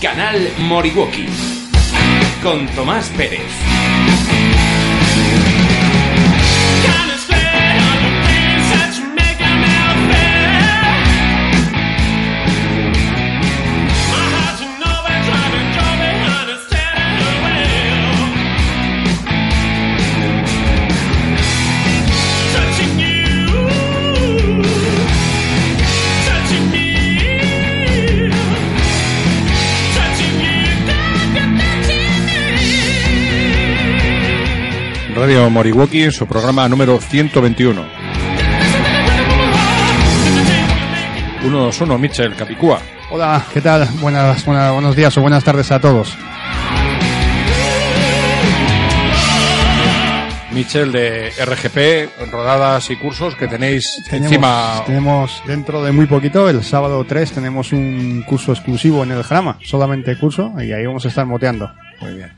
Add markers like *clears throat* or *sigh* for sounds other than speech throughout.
Canal Moriwaki. Con Tomás Pérez. Radio Moriwaki en su programa número 121. 121, Michel Capicúa. Hola, ¿qué tal? Buenas, buenas, buenos días o buenas tardes a todos. Michel de RGP, rodadas y cursos que tenéis Tenemos, encima. tenemos dentro de muy poquito, el sábado 3, tenemos un curso exclusivo en el Jarama, solamente curso, y ahí vamos a estar moteando. Muy bien.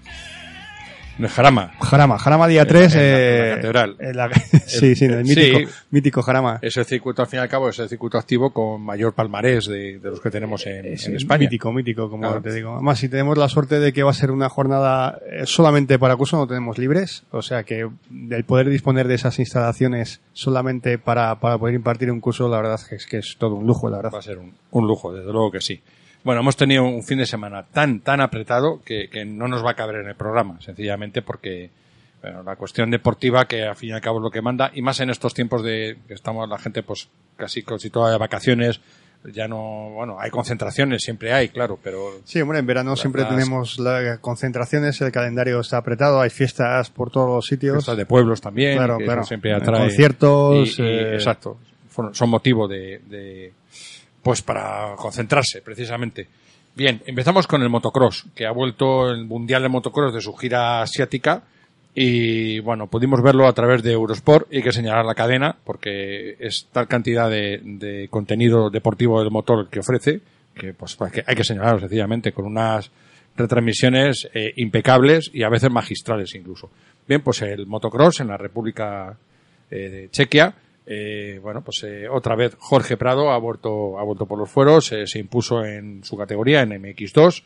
Jarama. Jarama, Jarama día En la- 3. en la- en la eh, catedral. en la- *laughs* sí, sí, el Sí. mítico, mítico Jarama. Es el circuito, al fin y al cabo, es el circuito activo con mayor palmarés de, de los que tenemos en, en España. Mítico, mítico, como Claro. te digo. Además, si tenemos la suerte de que va a ser una jornada eh, solamente para curso, no tenemos libres. O sea que el poder disponer de esas instalaciones solamente para, para poder impartir un curso, la verdad es que es, que es todo un lujo, la verdad. Va a ser un, un lujo, desde luego que sí. Bueno, hemos tenido un fin de semana tan, tan apretado que, que no nos va a caber en el programa, sencillamente porque bueno, la cuestión deportiva, que al fin y al cabo es lo que manda, y más en estos tiempos de que estamos la gente pues casi casi todas de vacaciones, ya no, bueno, hay concentraciones, siempre hay, claro, pero Sí, hombre, en verano siempre las- tenemos las concentraciones, el calendario está apretado, hay fiestas por todos los sitios. fiestas de pueblos también, Claro, que claro. siempre atrae. conciertos, y- y- eh, Exacto, son motivo de, de, pues para concentrarse, precisamente. Bien, empezamos con el motocross, que ha vuelto el Mundial de Motocross de su gira asiática. Y bueno, pudimos verlo a través de Eurosport y que señalar la cadena porque es tal cantidad de, de contenido deportivo del motor que ofrece que pues hay que, hay que señalarlo sencillamente con unas retransmisiones eh, impecables y a veces magistrales incluso. Bien, pues el motocross en la República eh, de Chequia, eh, bueno, pues eh, otra vez Jorge Prado ha vuelto, ha vuelto por los fueros, eh, se impuso en su categoría, en MX2,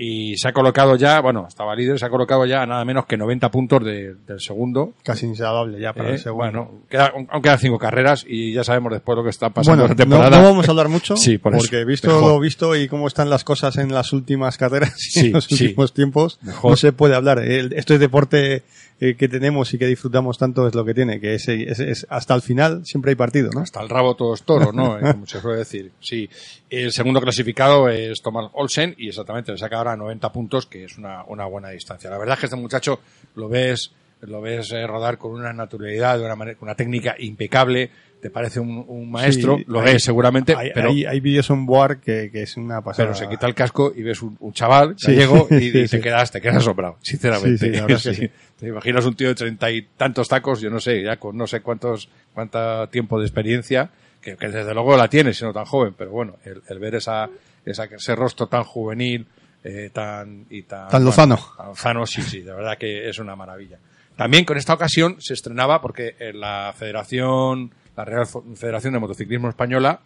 y se ha colocado ya, bueno, estaba líder, se ha colocado ya a nada menos que 90 puntos de- del segundo. Casi insalvable ya para Eh, el segundo. bueno, queda- aún quedan cinco carreras y ya sabemos después lo que está pasando Bueno, en la no, temporada. no vamos a hablar mucho, *laughs* Sí, por eso. porque visto Mejor. lo visto y cómo están las cosas en las últimas carreras y Sí, en los sí. últimos tiempos, Mejor. no se puede hablar. Esto es deporte eh, que tenemos y que disfrutamos tanto es lo que tiene, que es, es- es- hasta el final siempre hay partido, ¿no? Hasta el rabo todo es toro, ¿no? Eh, Como se suele decir. Sí. El segundo clasificado es Thomas Olsen y exactamente le saca ahora 90 puntos, que es una, una buena distancia. La verdad es que este muchacho lo ves, lo ves eh, rodar con una naturalidad, de una manera, una técnica impecable, te parece un, un maestro, Sí, lo hay- ves seguramente, Hay, pero, hay, hay vídeos on board que, que es una pasada. pero se quita el casco y ves un, un chaval Sí, gallego y, *laughs* sí, y te quedas, te quedas asombrado, sinceramente. Es que. *laughs* Te imaginas un tío de treinta y tantos tacos, yo no sé, ya con no sé cuántos, cuánto tiempo de experiencia, que, que desde luego la tiene siendo tan joven, pero bueno, el, el ver esa, esa, ese rostro tan juvenil, eh, tan, y tan, Tan lozano. tan lozano, sí, sí, de verdad que es una maravilla. También con esta ocasión se estrenaba porque en la Federación, la Real Federación de Motociclismo Española,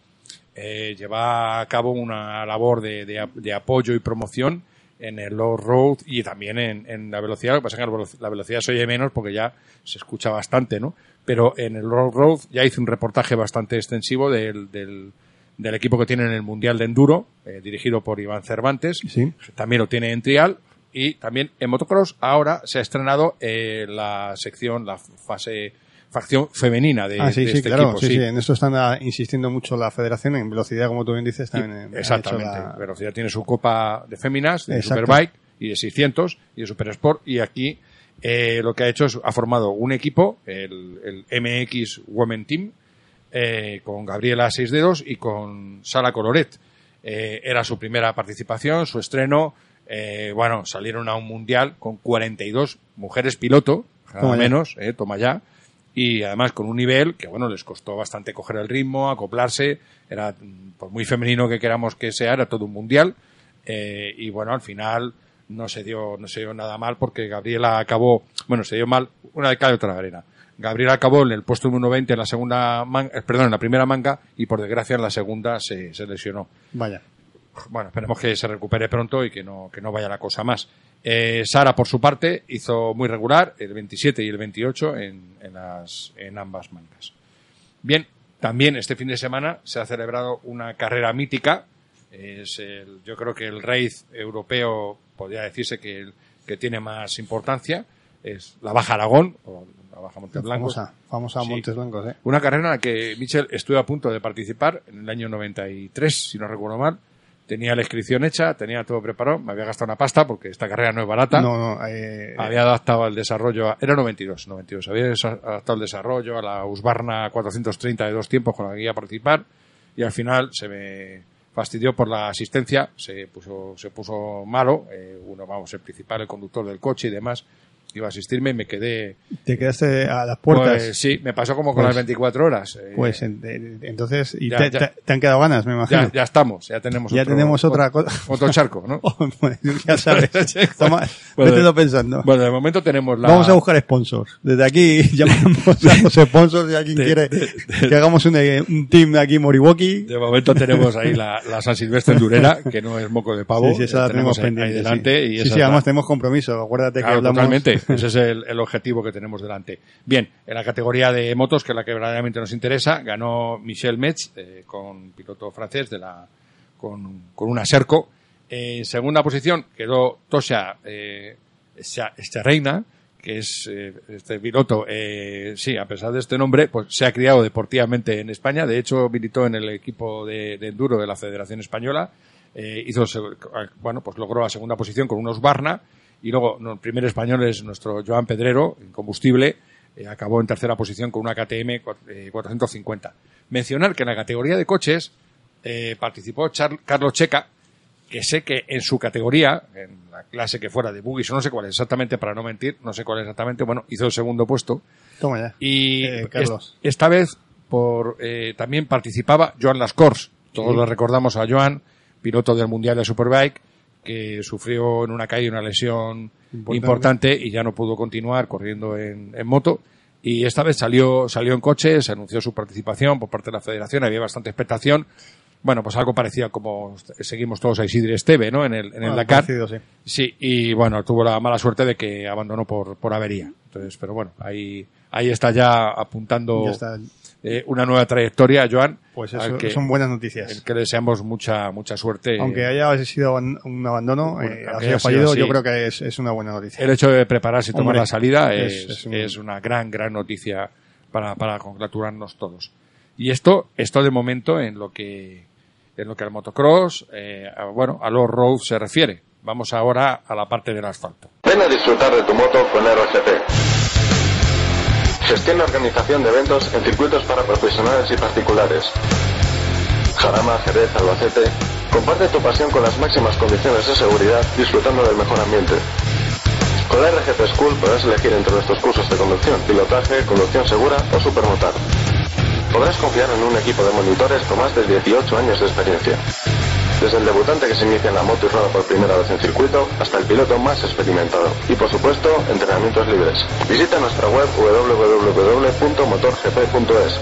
eh, lleva a cabo una labor de, de, de apoyo y promoción en el low road y también en, en la velocidad. Lo que pasa es que la velo- la velocidad se oye menos porque ya se escucha bastante, ¿no? Pero en el low road ya hice un reportaje bastante extensivo del, del, del equipo que tiene en el Mundial de Enduro, eh, dirigido por Iván Cervantes. Sí. También lo tiene en Trial. Y también en motocross ahora se ha estrenado eh, la sección, la fase, facción femenina de, Ah, sí, de sí, este claro, equipo. sí, sí, en esto están ah, insistiendo mucho la federación, en velocidad, como tú bien dices, también eh, Exactamente. la- Velocidad tiene su copa de féminas, de Exacto. Superbike y de 600 y de Super Sport. Y aquí eh, lo que ha hecho es ha formado un equipo, el, el MX Women Team, eh, con Gabriela Seis Dedos y con Sara Coloret. Eh, era su primera participación, su estreno. Eh, bueno, salieron a un mundial con 42 mujeres piloto, ya. menos, eh, toma ya. Y además con un nivel que, bueno, les costó bastante coger el ritmo, acoplarse. Era, mm, por muy femenino que queramos que sea, era todo un mundial. Eh, y bueno, al final no se dio, no se dio nada mal porque Gabriela acabó, bueno, se dio mal una de cada otra arena. Gabriela acabó en el puesto número 20 en la segunda manga, eh, perdón, en la primera manga y por desgracia en la segunda se, se lesionó. Vaya. bueno, esperemos que se recupere pronto y que no, que no vaya la cosa más. Eh, Sara, por su parte, hizo muy regular el 27 y el 28 en, en, las, en ambas mangas. Bien, también este fin de semana se ha celebrado una carrera mítica. Es el, yo creo que el raíz europeo podría decirse que, el, que tiene más importancia. Es la Baja Aragón, o la Baja Montes Blancos. Famosa, famosa Sí. Montes Blancos, ¿eh? Una carrera en la que Michel estuvo a punto de participar en el año 93, si no recuerdo mal. Tenía la inscripción hecha, tenía todo preparado, me había gastado una pasta porque esta carrera no es barata. No, no, eh, Había adaptado el desarrollo, a- era 92, 92. Había adaptado el desarrollo a la Husqvarna 430 de dos tiempos con la que iba a participar y al final se me fastidió por la asistencia, se puso, se puso malo, eh, uno, vamos, el principal, el conductor del coche y demás, iba a asistirme y me quedé, te quedaste a las puertas. pues sí, me pasó como con Pues- las 24 horas. eh, Pues en- en- entonces, y Ya, te, ya. te- han quedado ganas, me imagino. ya, ya estamos, ya tenemos Ya otro, tenemos otra cosa. *laughs* otro charco, ¿no? *laughs* Pues, ya sabes. *laughs* Toma, Bueno, vételo pensando. Bueno, de momento tenemos la... Vamos a buscar sponsors. Desde aquí llamamos a los sponsors si alguien De- quiere de- que hagamos un, eh, un team aquí Moriwaki. De momento tenemos ahí la, la San Silvestre Endurera, que no es moco de pavo. Sí, sí, esa la tenemos ahí- pendiente. ahí delante. sí. Y sí, esa sí, es la- además tenemos compromiso. Acuérdate que Claro, hablamos. totalmente. *laughs* Ese es el, objetivo que tenemos delante. Bien, en la categoría de motos, que es la que verdaderamente nos interesa, ganó Michel Metz, eh, con piloto francés de la, con, con una Serco. Eh, en segunda posición quedó Tosha eh, Reina, que es eh, este piloto, eh, sí, a pesar de este nombre, pues se ha criado deportivamente en España. De hecho, militó en el equipo de, enduro de la Federación Española. Eh, hizo, bueno, pues logró la segunda posición con unos Barna. Y luego, el primer español es nuestro Joan Pedrero, en combustible. eh, acabó en tercera posición con una KTM cua- eh, 450. Mencionar que en la categoría de coches eh, participó Char- Carlos Checa, que sé que en su categoría, en la clase que fuera de buggies, o no sé cuál es exactamente, para no mentir, no sé cuál es exactamente, bueno, hizo el segundo puesto. Toma ya. Y Eh, es- Carlos. esta vez por eh, también participaba Joan Lascors. Todos Sí. lo recordamos a Joan, piloto del Mundial de Superbike, que sufrió en una caída una lesión Importante. importante, y ya no pudo continuar corriendo en, en moto. Y esta vez salió, salió en coche, se anunció su participación por parte de la federación, había bastante expectación. Bueno, pues algo parecido a como seguimos todos a Isidre Esteve, ¿no? En el, en el Dakar. parecido, sí. Sí, y bueno, tuvo la mala suerte de que abandonó por, por avería. Entonces, pero bueno, ahí, ahí está ya apuntando Ya está. eh, una nueva trayectoria, Joan. Pues eso que, son buenas noticias. que deseamos mucha, mucha suerte. Aunque haya sido un abandono, Bueno, eh, sido fallido, yo creo que es, es una buena noticia. El hecho de prepararse y tomar Hombre, la salida es- es, es un- es una gran, gran noticia para, para congratularnos todos. Y esto, esto de momento en lo que, en lo que al motocross, eh, a- bueno, a los road se refiere. Vamos ahora a la parte del asfalto. Ven a disfrutar de tu moto con RGP. Gestión y organización de eventos en circuitos para profesionales y particulares. Jarama, Jerez, Albacete. Comparte tu pasión con las máximas condiciones de seguridad, disfrutando del mejor ambiente. Con la RGP School podrás elegir entre nuestros cursos de conducción, pilotaje, conducción segura o supermotar. Podrás confiar en un equipo de monitores con más de 18 años de experiencia. Desde el debutante que se inicia en la moto y rueda por primera vez en circuito hasta el piloto más experimentado. Y por supuesto, entrenamientos libres. Visita nuestra web www.motorgp.es.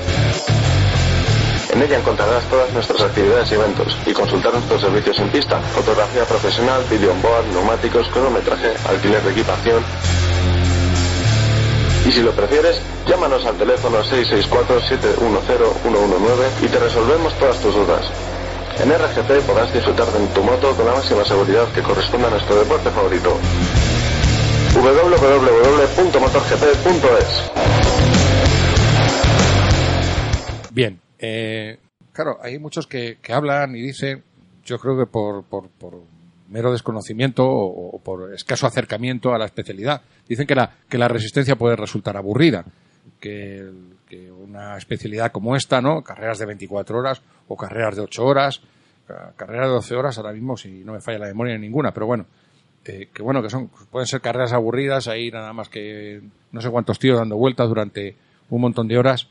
En ella encontrarás todas nuestras actividades y eventos y consultar nuestros servicios en pista, fotografía profesional, video on board, neumáticos, cronometraje, alquiler de equipación. Y si lo prefieres, llámanos al teléfono 664-710-119 y te resolvemos todas tus dudas. En RGP podrás disfrutar de tu moto con la máxima seguridad que corresponda a nuestro deporte favorito. www.motorgp.es Bien, eh, claro, hay muchos que, que hablan y dicen, yo creo que por, por, por mero desconocimiento o, o por escaso acercamiento a la especialidad, dicen que la, que la resistencia puede resultar aburrida, que, el- que una especialidad como esta, ¿no? Carreras de 24 horas o carreras de 8 horas, ca- carreras de 12 horas ahora mismo, si no me falla la memoria ninguna, pero bueno, eh, que bueno, que son, pueden ser carreras aburridas, ahí nada más que no sé cuántos tíos dando vueltas durante un montón de horas.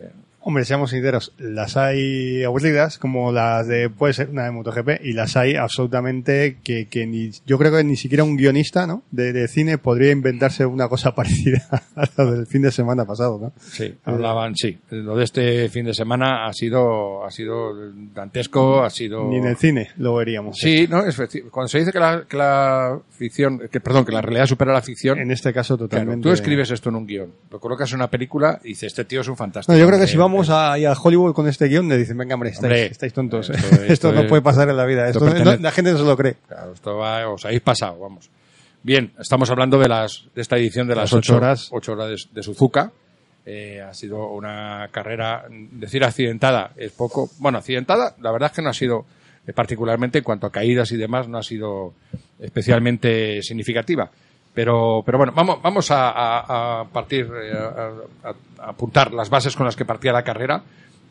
Eh, Hombre, seamos sinceros, las hay aburridas, como las de, puede ser una de MotoGP, y las hay absolutamente que, que ni, yo creo que ni siquiera un guionista, ¿no? De, de cine podría inventarse una cosa *laughs* parecida a lo del fin de semana pasado, ¿no? Sí, hablaban, sí. Lo de este fin de semana ha sido, ha sido dantesco, ha sido... Ni en el cine lo veríamos. Sí, no, es, cuando se dice que la, que la ficción, que, perdón, que la realidad supera la ficción, En este caso claro, totalmente. tú escribes esto en un guion, lo colocas en una película y dices, este tío es un fantástico. No, yo creo que si Eh, vamos a, Hollywood con este guion, le dicen, venga, hombre, estáis, Hombre, estáis tontos. esto- Esto, *laughs* esto no es- puede pasar en la vida. esto no- la gente no se lo cree. Claro, esto va, os habéis pasado, vamos. Bien, estamos hablando de las de esta edición de las, Las ocho ocho horas. ocho horas de, de Suzuka. Eh, ha sido una carrera, decir accidentada es poco. Bueno, accidentada, la verdad es que no ha sido, eh, particularmente en cuanto a caídas y demás, no ha sido especialmente significativa. Pero, pero bueno, vamos, vamos a, partir, eh, a, apuntar las bases con las que partía la carrera.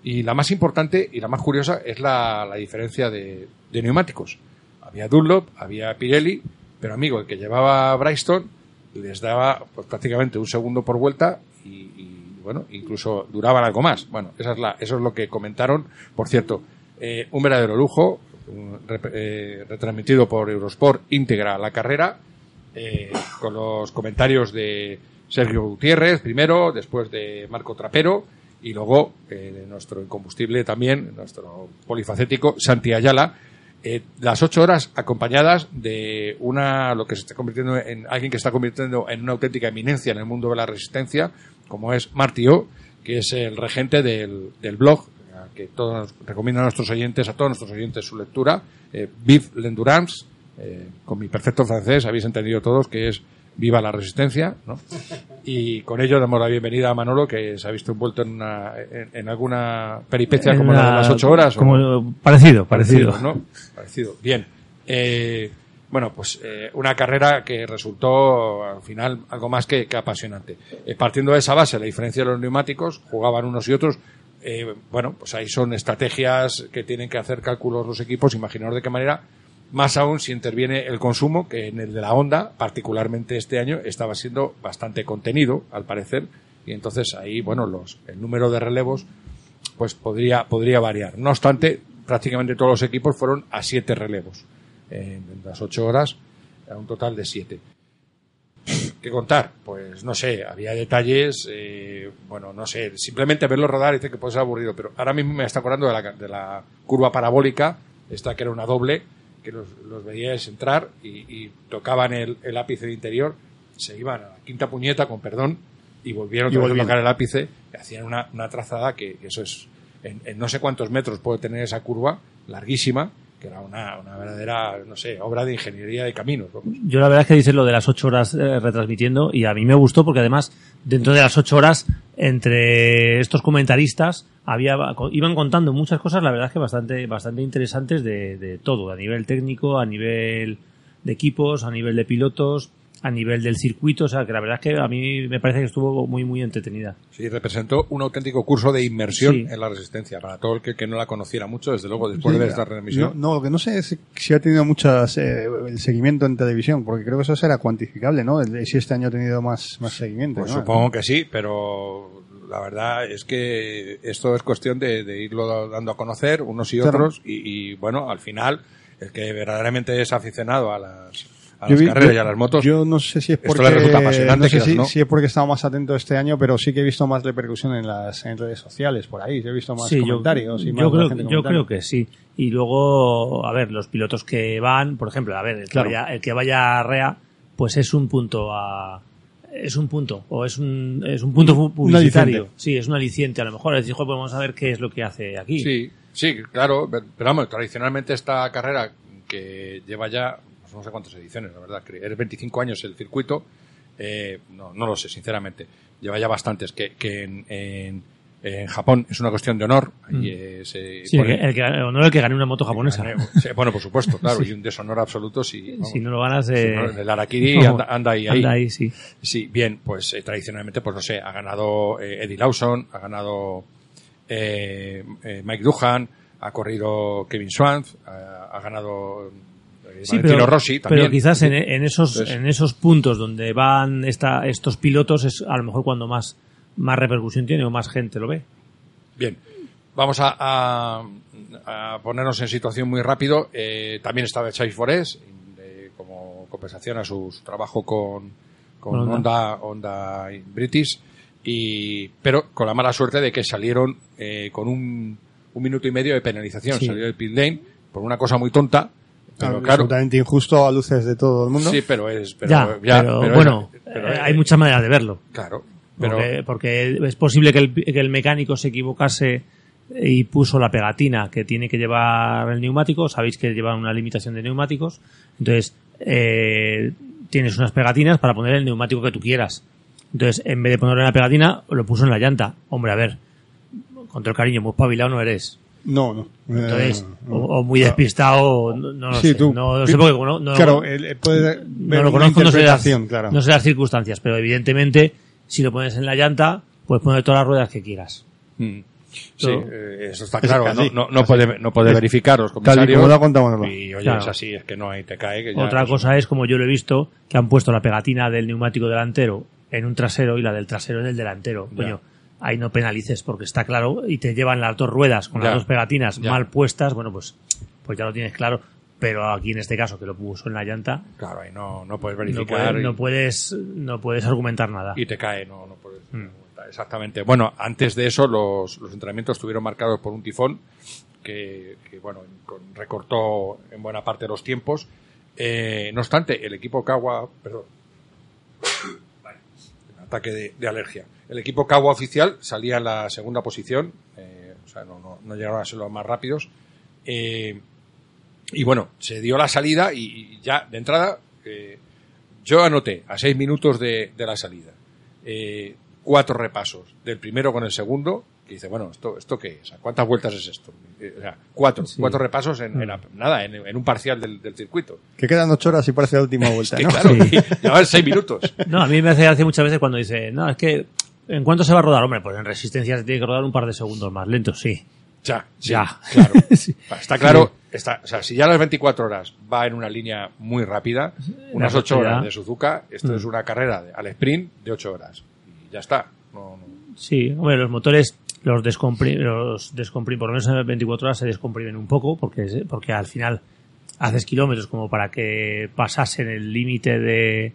Y la más importante y la más curiosa es la, la diferencia de, neumáticos. Había Dunlop, había Pirelli, pero amigo, el que llevaba Bryston les daba pues, prácticamente un segundo por vuelta y, bueno, incluso duraban algo más. Bueno, esa es la, eso es lo que comentaron. Por cierto, eh, un verdadero lujo, un eh, retransmitido por Eurosport íntegra la carrera, eh, con los comentarios de Sergio Gutiérrez primero, después de Marco Trapero y luego eh, de nuestro incombustible también, nuestro polifacético Santi Ayala. Eh, las ocho horas acompañadas de una, lo que se está convirtiendo en alguien que está convirtiendo en una auténtica eminencia en el mundo de la resistencia, como es Martí O, que es el regente del, del blog, que todos recomiendo a nuestros oyentes, a todos nuestros oyentes su lectura, eh, Vive l'Endurance, eh, con mi perfecto francés, habéis entendido todos que es Viva la Resistencia, ¿no? Y con ello damos la bienvenida a Manolo, que se ha visto envuelto en, una, en, en alguna peripecia como la de las ocho horas. o- Como, parecido, parecido. ¿no? Parecido. Bien. Eh, bueno, pues eh, una carrera que resultó al final algo más que, que apasionante. Eh, partiendo de esa base, la diferencia de los neumáticos, jugaban unos y otros. eh, bueno, pues ahí son estrategias que tienen que hacer cálculos los equipos, imaginaros de qué manera, más aún si interviene el consumo, que en el de la Honda, particularmente este año, estaba siendo bastante contenido, al parecer, y entonces ahí, bueno, los, el número de relevos pues podría, podría variar. No obstante, prácticamente todos los equipos fueron a siete relevos. En las ocho horas, a un total de siete. ¿Qué contar? Pues no sé, había detalles, eh, bueno, no sé, simplemente verlo rodar dice que puede ser aburrido, pero ahora mismo me está acordando de la, de la curva parabólica, esta que era una doble, que los, los veíais entrar y, y tocaban el, el ápice de interior, se iban a la quinta puñeta, con perdón, y volvieron Y a tocar el ápice, y hacían una, una trazada que, que eso es, en, en no sé cuántos metros puede tener esa curva, larguísima, que era una, una verdadera, no sé, obra de ingeniería de caminos. Yo la verdad es que dices lo de las ocho horas eh, retransmitiendo y a mí me gustó porque además dentro de las ocho horas entre estos comentaristas había iban contando muchas cosas la verdad es que bastante bastante interesantes de, de todo a nivel técnico a nivel de equipos a nivel de pilotos a nivel del circuito o sea que la verdad es que a mí me parece que estuvo muy muy entretenida Sí, representó un auténtico curso de inmersión Sí. en la resistencia. Para todo el que, que no la conociera mucho, desde luego, después de ver esta No, retransmisión. no, lo que no sé es si ha tenido muchas eh, el seguimiento en televisión, porque creo que eso será cuantificable, ¿no? Si este año ha tenido más, más seguimiento. Pues ¿no? supongo que sí, pero la verdad es que esto es cuestión de, de irlo dando a conocer unos y Claro. otros y, y, bueno, al final el que verdaderamente es aficionado a las, a Yo las vi- carreras yo- y a las motos, Yo no sé si es esto porque le resulta apasionante, no sé si, no. si es porque he estado más atento este año, pero sí que he visto más repercusión en las en redes sociales por ahí. He visto más Sí, yo, comentarios. y yo más creo, gente yo creo que sí. Y luego, a ver, los pilotos que van, por ejemplo, a ver, el que, Claro. vaya, el que vaya a Rea, pues es un punto a, es un punto, o es un, es un punto pu- publicitario. aliciente. Sí, es un aliciente. A lo mejor es decir, "Joder, pues vamos a ver qué es lo que hace aquí. Sí, sí, claro, pero vamos, tradicionalmente esta carrera que lleva ya, no sé cuántas ediciones, la verdad, es 25 años el circuito, eh, no, no lo sé, sinceramente, lleva ya bastantes, que, que en, en, en Japón es una cuestión de honor, ahí, eh, se Mm. Sí, el, pone- que, el que- el que gane una moto japonesa. Bueno, por supuesto, claro, *laughs* y un deshonor absoluto si, vamos, si no lo ganas, si eh, no, el Arakiri anda, anda ahí, anda ahí, sí. Sí, bien, pues eh, tradicionalmente, pues no sé, ha ganado eh, Eddie Lawson, ha ganado eh, eh, Mike Duhan, ha corrido Kevin Swans, ha, ha ganado eh, Sí, pero, Rossi también. pero quizás en, en esos Entonces- en esos puntos donde van esta, estos pilotos es a lo mejor cuando más más repercusión tiene o más gente lo ve. Bien, vamos a, a- a ponernos en situación muy rápido. Eh, también estaba Chase Forest eh, como compensación a su, su trabajo con, con Honda. Honda, British, y, pero con la mala suerte de que salieron eh, con un, un minuto y medio de penalización. Sí. Salió el pit lane por una cosa muy tonta. Pero claro, absolutamente injusto a luces de todo el mundo. sí, pero es. Pero, ya, ya, pero, pero- bueno, pero- eh, hay muchas maneras de verlo. Claro, pero. Porque, porque es posible que el, que el mecánico se equivocase y puso la pegatina que tiene que llevar el neumático. Sabéis que lleva una limitación de neumáticos. Entonces, eh, tienes unas pegatinas para poner el neumático que tú quieras. Entonces, en vez de ponerle la pegatina, lo puso en la llanta. Hombre, a ver, con todo el cariño, muy espabilado no eres. No, no. Entonces, Eh, no. o, o muy despistado, no, no lo Sí, sé. tú. No, no sé porque no, no- claro, él, puede no lo conozco, no sé, las, claro. no sé las circunstancias, pero evidentemente, si lo pones en la llanta, puedes poner todas las ruedas que quieras. Mm. Sí, eh, eso está Es claro. así, no, no, puede, no puede verificar los Tal y comisarios. como. Y oye, Claro. es así, es que no hay, te cae. Que ya Otra es- cosa es, como yo lo he visto, que han puesto la pegatina del neumático delantero en un trasero y la del trasero en el delantero. Ya. Coño, ahí no penalices porque está claro y te llevan las dos ruedas con Ya. las dos pegatinas Ya. mal puestas, bueno, pues, pues ya lo tienes claro. Pero aquí en este caso, que lo puso en la llanta, Claro, ahí no, no puedes no, verificar. y, no puedes no puedes argumentar nada. y te cae, no, no puedes. Mm. Exactamente. Bueno, antes de eso, los, los entrenamientos estuvieron marcados por un tifón que, que, bueno, con- recortó en buena parte los tiempos. Eh, no obstante, el equipo Kawa, perdón, *coughs* Vale, un ataque de, de alergia. El equipo Kawa oficial salía en la segunda posición, eh, o sea, no, no, no llegaron a ser los más rápidos. Eh, y bueno, se dio la salida y, y ya de entrada eh, yo anoté a seis minutos de, de la salida eh, cuatro repasos del primero con el segundo que dice bueno esto esto qué es ¿A cuántas vueltas es esto Eh, o sea, cuatro Sí. cuatro repasos en, en la- nada en, en un parcial del, del circuito Que quedan ocho horas y parece la última *laughs* vuelta, que ¿no? claro Sí. *laughs* seis minutos No, a mí me hace gracia muchas veces cuando dice, no, es que, ¿en cuánto se va a rodar? Hombre, pues en resistencia se tiene que rodar un par de segundos más lento, sí. ya sí, Ya. claro *laughs* Sí. está claro está, o sea si ya las 24 horas va en una línea muy rápida unas La ocho velocidad. horas de Suzuka esto Mm. es una carrera de- al sprint de ocho horas y ya está no, no. Sí, hombre, los motores los descomprimen, los por lo menos en 24 horas se descomprimen un poco, porque, porque al final haces kilómetros como para que pasasen el límite de,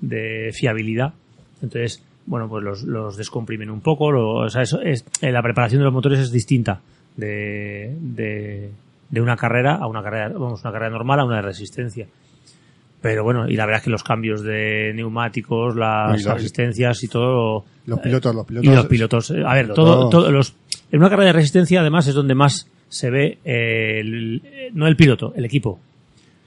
de fiabilidad. Entonces, bueno, pues los, los descomprimen un poco. lo- o sea, eso es, eh, la preparación de los motores es distinta de, de, de una carrera a una carrera, vamos, una carrera normal a una de resistencia. Pero bueno, y la verdad es que los cambios de neumáticos, las asistencias y todo. Los eh, pilotos, los pilotos. y los pilotos. eh, A ver, todo, todo los, en una carrera de resistencia, además, es donde más se ve eh, el- no el piloto, el equipo.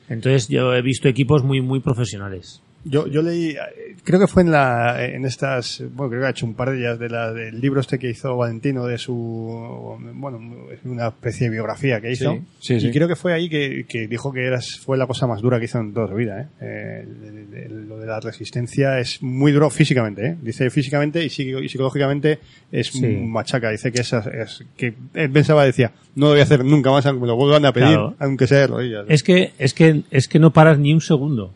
Entonces, yo he visto equipos muy, muy profesionales. Yo, yo leí, creo que fue en la, en estas, bueno, creo que ha hecho un par de ellas de la, del libro este que hizo Valentino de su, bueno, una especie de biografía que hizo. Sí, sí, sí. Y creo que fue ahí que, que dijo que era, fue la cosa más dura que hizo en toda su vida, ¿eh? Eh, de- de- de- lo de la resistencia es muy duro físicamente, ¿eh? Dice físicamente y, psico- y psicológicamente es machaca. Dice que es, es, que él pensaba, decía, no lo voy a hacer nunca más, aunque me lo vuelvan a pedir, Claro. aunque sea de rodillas. Es que, es que, es que no paras ni un segundo.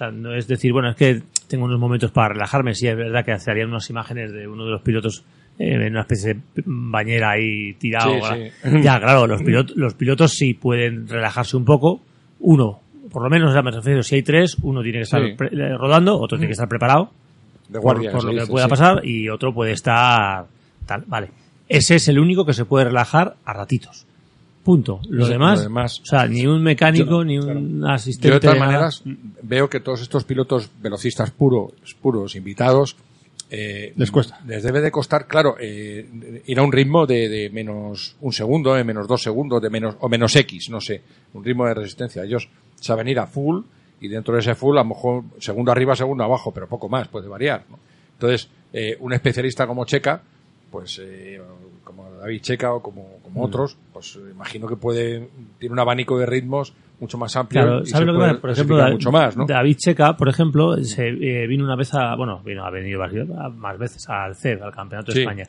Sea, no es decir, bueno, es que tengo unos momentos para relajarme. Sí, es verdad que harían unas imágenes de uno de los pilotos eh, en una especie de bañera ahí tirado. Sí, sí. Ya, claro, los *laughs* pilotos, los pilotos sí pueden relajarse un poco. Uno, por lo menos, sea, me refiero, si hay tres, uno tiene que estar Sí. eh, rodando, otro tiene que estar preparado de por, guardia por lo que pueda pasar y otro puede estar tal. Vale. Ese es el único que se puede relajar a ratitos. Punto. Lo Sí, demás, lo demás- o sea, ni un mecánico, Yo- ni un asistente. Yo de todas maneras veo que todos estos pilotos velocistas puros, puros, invitados, eh, Les cuesta. Les debe de costar, claro, eh, ir a un ritmo de, de menos un segundo, de menos dos segundos, de menos o menos X, no sé, un ritmo de resistencia. Ellos saben ir a full y dentro de ese full a lo mejor segundo arriba, segundo abajo, pero poco más, puede variar. ¿no? Entonces, eh, un especialista como Checa, pues eh, como David Checa o como, Mm. otros, pues imagino que puede tiene un abanico de ritmos mucho más amplio Claro, y se ¿sabes lo que puede pasa? Por ejemplo, clasificar Da- mucho más, ¿no? David Checa, por ejemplo, se eh, vino una vez a, bueno, vino, ha venido más veces al CER, al Campeonato Sí. de España,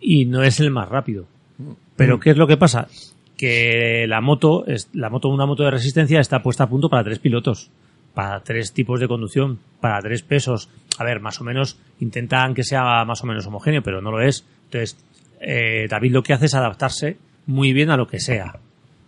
y no es el más rápido. Mm. Pero ¿qué es lo que pasa? Que la moto, es, la moto, una moto de resistencia está puesta a punto para tres pilotos, para tres tipos de conducción, para tres pesos. A ver, más o menos intentan que sea más o menos homogéneo, pero no lo es. Entonces, eh, David lo que hace es adaptarse muy bien a lo que sea.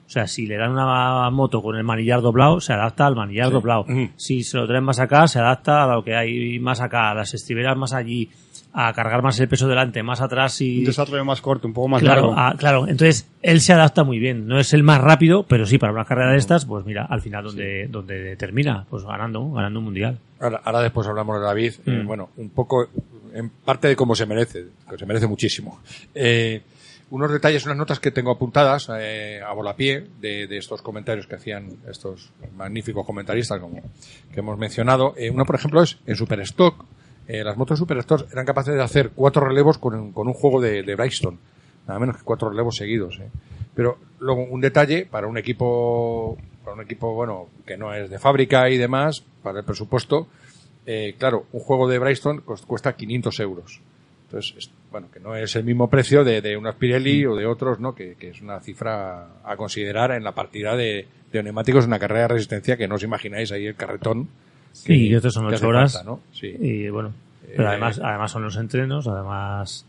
O sea, si le dan una moto con el manillar doblado, se adapta al manillar doblado. Ujú. Si se lo traen más acá, se adapta a lo que hay más acá, a las estriberas más allí, a cargar más el peso delante, más atrás y... Un desarrollo más corto, un poco más Claro, largo. ah, claro, entonces él se adapta muy bien. No es el más rápido, pero sí, para una carrera de estas, pues mira, al final donde, donde termina, pues ganando, ganando un mundial. Ahora, ahora después hablamos de David. eh, Mm. bueno, un poco, en parte de cómo se merece, que se merece muchísimo. Eh, unos detalles, unas notas que tengo apuntadas eh, a volapié de, de estos comentarios que hacían estos magníficos comentaristas como que hemos mencionado. Eh, una, por ejemplo, es en Superstock. Eh, las motos Superstock eran capaces de hacer cuatro relevos con, un- con un juego de, de Brixton. Nada menos que cuatro relevos seguidos. eh. Pero luego un detalle para un equipo, para un equipo bueno que no es de fábrica y demás, para el presupuesto, eh, claro, un juego de cos- cuesta 500 euros. Entonces, es- bueno, que no es el mismo precio de, de unas Pirelli o de otros, ¿no? Que, que es una cifra a considerar en la partida de, de neumáticos en una carrera de resistencia que no os imagináis ahí el carretón. Sí, y estos son ocho horas. falta, ¿no? Sí. Y bueno, pero Eh, además, además son los entrenos, además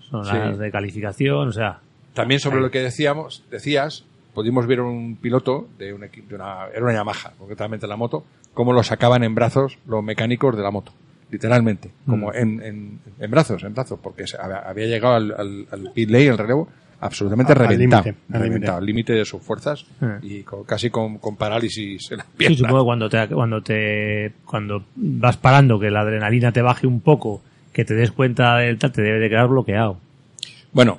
son Sí. las de calificación, o sea, También sobre lo que decíamos, decías, pudimos ver un piloto de un equipo, de una, era una Yamaha, concretamente la moto, cómo lo sacaban en brazos los mecánicos de la moto, literalmente, como Mm. en, en, en brazos, en brazos, porque había llegado al, al, al pit lane, el relevo, absolutamente Al- reventado, límite, al límite. al límite de sus fuerzas y con- casi con, con parálisis en la sí, pierna. supongo que cuando te, cuando te, cuando vas parando, que la adrenalina te baje un poco, que te des cuenta del tal, te debe de quedar bloqueado. Bueno,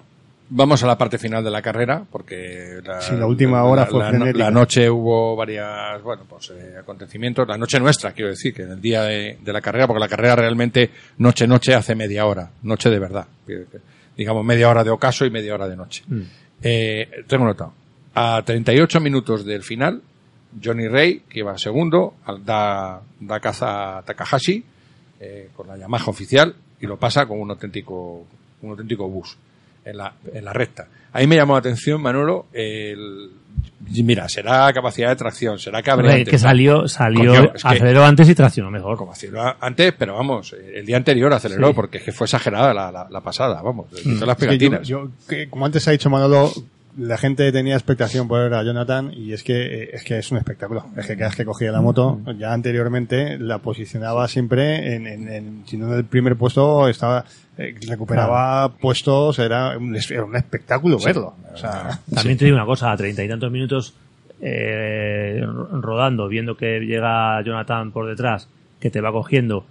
vamos a la parte final de la carrera, porque la, Sí, la última hora fue la, la noche hubo varias, bueno, pues eh, acontecimientos. La noche nuestra, quiero decir, que en el día de, de la carrera, porque la carrera realmente noche-noche hace media hora, noche de verdad. Que- que- Digamos, media hora de ocaso y media hora de noche. Mm. Eh, tengo notado. A 38 minutos del final, Johnny Ray, que iba segundo, al- da, da caza a Takahashi, eh, con la Yamaha oficial, y lo pasa con un auténtico, un auténtico bus en la, en la recta. Ahí me llamó la atención, Manolo, el, mira, será capacidad de tracción, será cabreante. que salió, salió, Coño, es que- aceleró antes y traccionó mejor. como aceleró antes, pero vamos, el día anterior aceleró Sí. porque es que fue exagerada la, la, la pasada, vamos, hizo las Es que yo- pegatinas. yo- que, como antes ha dicho Manolo, la gente tenía expectación por ver a Jonathan y es que eh, es que es un espectáculo. Es que cada vez que cogía la moto, ya anteriormente la posicionaba siempre en, en, en- si no en el primer puesto, estaba eh, recuperaba puestos, era un, era un espectáculo verlo. O sea, También te digo una cosa, a treinta y tantos minutos eh, rodando, viendo que llega Jonathan por detrás, que te va cogiendo,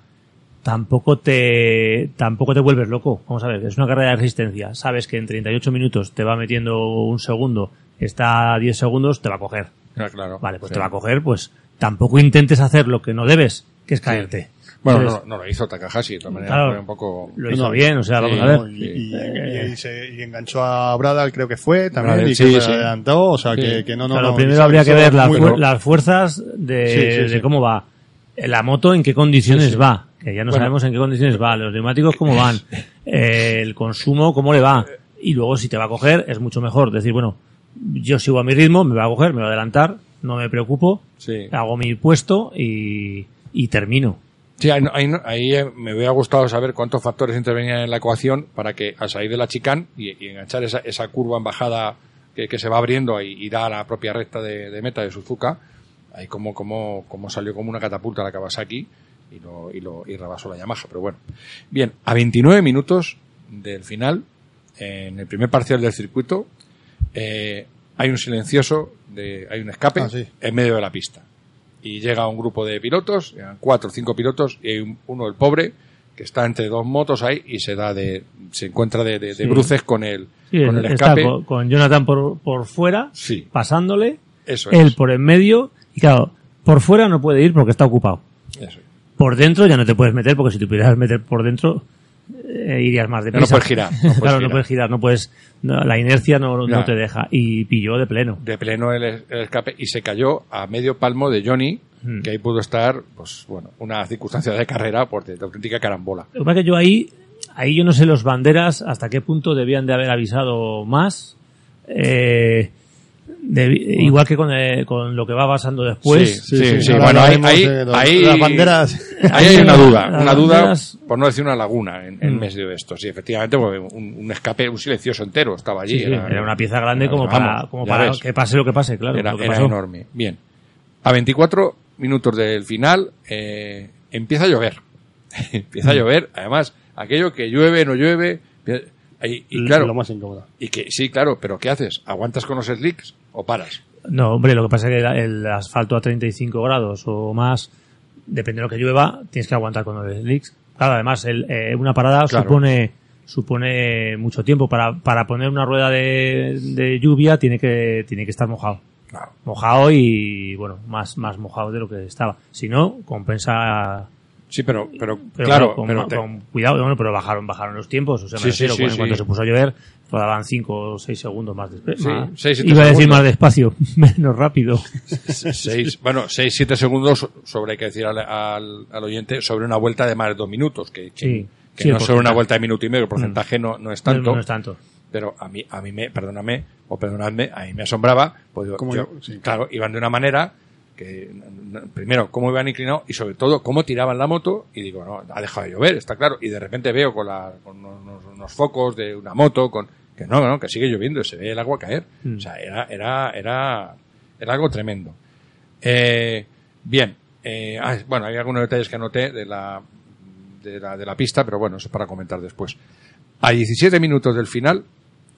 tampoco te tampoco te vuelves loco. Vamos a ver, es una carrera de resistencia. Sabes que en 38 minutos te va metiendo un segundo, está a 10 segundos, te va a coger. Ah, claro. Vale, pues Sí. te va a coger, pues tampoco intentes hacer lo que no debes, que es caerte. Bueno, Entonces, no, no lo hizo Takahashi, de todas maneras, Claro. fue un poco... Lo hizo bien, o sea, sí, vamos a ver. y, y- y- y se- y enganchó a Bradal, creo que fue, también, Bradal, y que se sí. adelantó, o sea, Sí. que, que no, no, Claro, no, primero habría que ver la las fuerzas de, Sí, sí, de cómo va. La moto en qué condiciones Sí, sí. va, que ya no Bueno. sabemos en qué condiciones va, los neumáticos cómo van, eh, *laughs* el consumo cómo le va. Y luego si te va a coger es mucho mejor decir, bueno, yo sigo a mi ritmo, me va a coger, me va a adelantar, no me preocupo, Sí. hago mi puesto y, y termino. Sí, ahí, eh, me hubiera gustado saber cuántos factores intervenían en la ecuación para que al salir de la chicane y, y enganchar esa, esa curva en bajada que, que se va abriendo y, y da a la propia recta de, de meta de Suzuka, ahí como, como, como salió como una catapulta la Kawasaki y, lo, y, lo, y rebasó la Yamaha, pero bueno. Bien, a 29 minutos del final, en el primer parcial del circuito, eh, hay un silencioso, de, hay un escape Ah, sí. en medio de la pista y llega un grupo de pilotos, llegan cuatro o cinco pilotos, y hay un- uno, el pobre, que está entre dos motos ahí y se da de, se encuentra de, de- de bruces con el, Sí, con el está escape. con, con Jonathan por, por fuera, Sí, pasándole, eso él es. por en medio, y claro, por fuera no puede ir porque está ocupado. Por dentro ya no te puedes meter porque si te pudieras meter por dentro eh, irías más deprisa. puedes girar, no *laughs* puedes claro, no puedes girar, no puedes, no, la inercia no, no te deja. Y pilló de pleno. De pleno el, el escape y se cayó a medio palmo de Johnny, Hmm. que ahí pudo estar, pues bueno, una circunstancia de carrera por de, de auténtica carambola. Lo que pasa es que yo ahí, ahí yo no sé los banderas hasta qué punto debían de haber avisado más. Eh, de- igual que con, eh, con lo que va pasando después. sí, sí, sí. Bueno, ahí, ahí, ahí- las banderas. ahí hay una duda, una duda, banderas- por no decir una laguna en, en Mm. medio de esto. Sí, efectivamente, un, un escape, un silencioso entero estaba allí. Era una pieza grande era- como vamos, para, como para ves. que pase lo que pase, claro. era, era enorme. Bien. A 24 minutos del final eh, empieza a llover. *laughs* empieza a Mm. llover. Además, aquello que llueve, no llueve. Y, y claro, Lo más incómodo. y que sí, claro, pero ¿qué haces? ¿Aguantas con los slicks o paras? No, hombre, lo que pasa es que la- el asfalto a 35 grados o más, depende de lo que llueva, tienes que aguantar con los slicks. Claro, además, el, eh, una parada Claro. supone supone mucho tiempo. Para, para poner una rueda de, de lluvia tiene que, tiene que estar mojado. Claro. Mojado y, bueno, más, más mojado de lo que estaba. Si no, compensa Sí, pero, pero, pero claro, con, pero te- con cuidado, bueno, pero bajaron, bajaron los tiempos, o sea, me Sí, refiero, sí, en sí. cuanto se puso a llover, rodaban 5 o 6 segundos más despacio. Iba a decir segundos. más despacio, *laughs* menos rápido. *laughs* seis, bueno, 6, 7 segundos sobre, hay que decir al, al, al oyente, sobre una vuelta de más de dos minutos, que, que, Sí, que sí, no sobre una vuelta de minuto y medio, el porcentaje no, no es tanto, No, no es tanto. pero a mí, a mí me, perdóname, o perdonadme, a mí me asombraba, pues yo- yo, sí. claro, iban de una manera que, primero, cómo iban inclinados y sobre todo, cómo tiraban la moto, y digo, no, ha dejado de llover, está claro, y de repente veo con, la, con unos, unos focos de una moto, con, que no, no, que sigue lloviendo, se ve el agua caer, Mm. o sea, era, era, era, era algo tremendo. Eh, bien, eh, ah, bueno, hay algunos detalles que anoté de la, de la, de la pista, pero bueno, eso es para comentar después. A 17 minutos del final,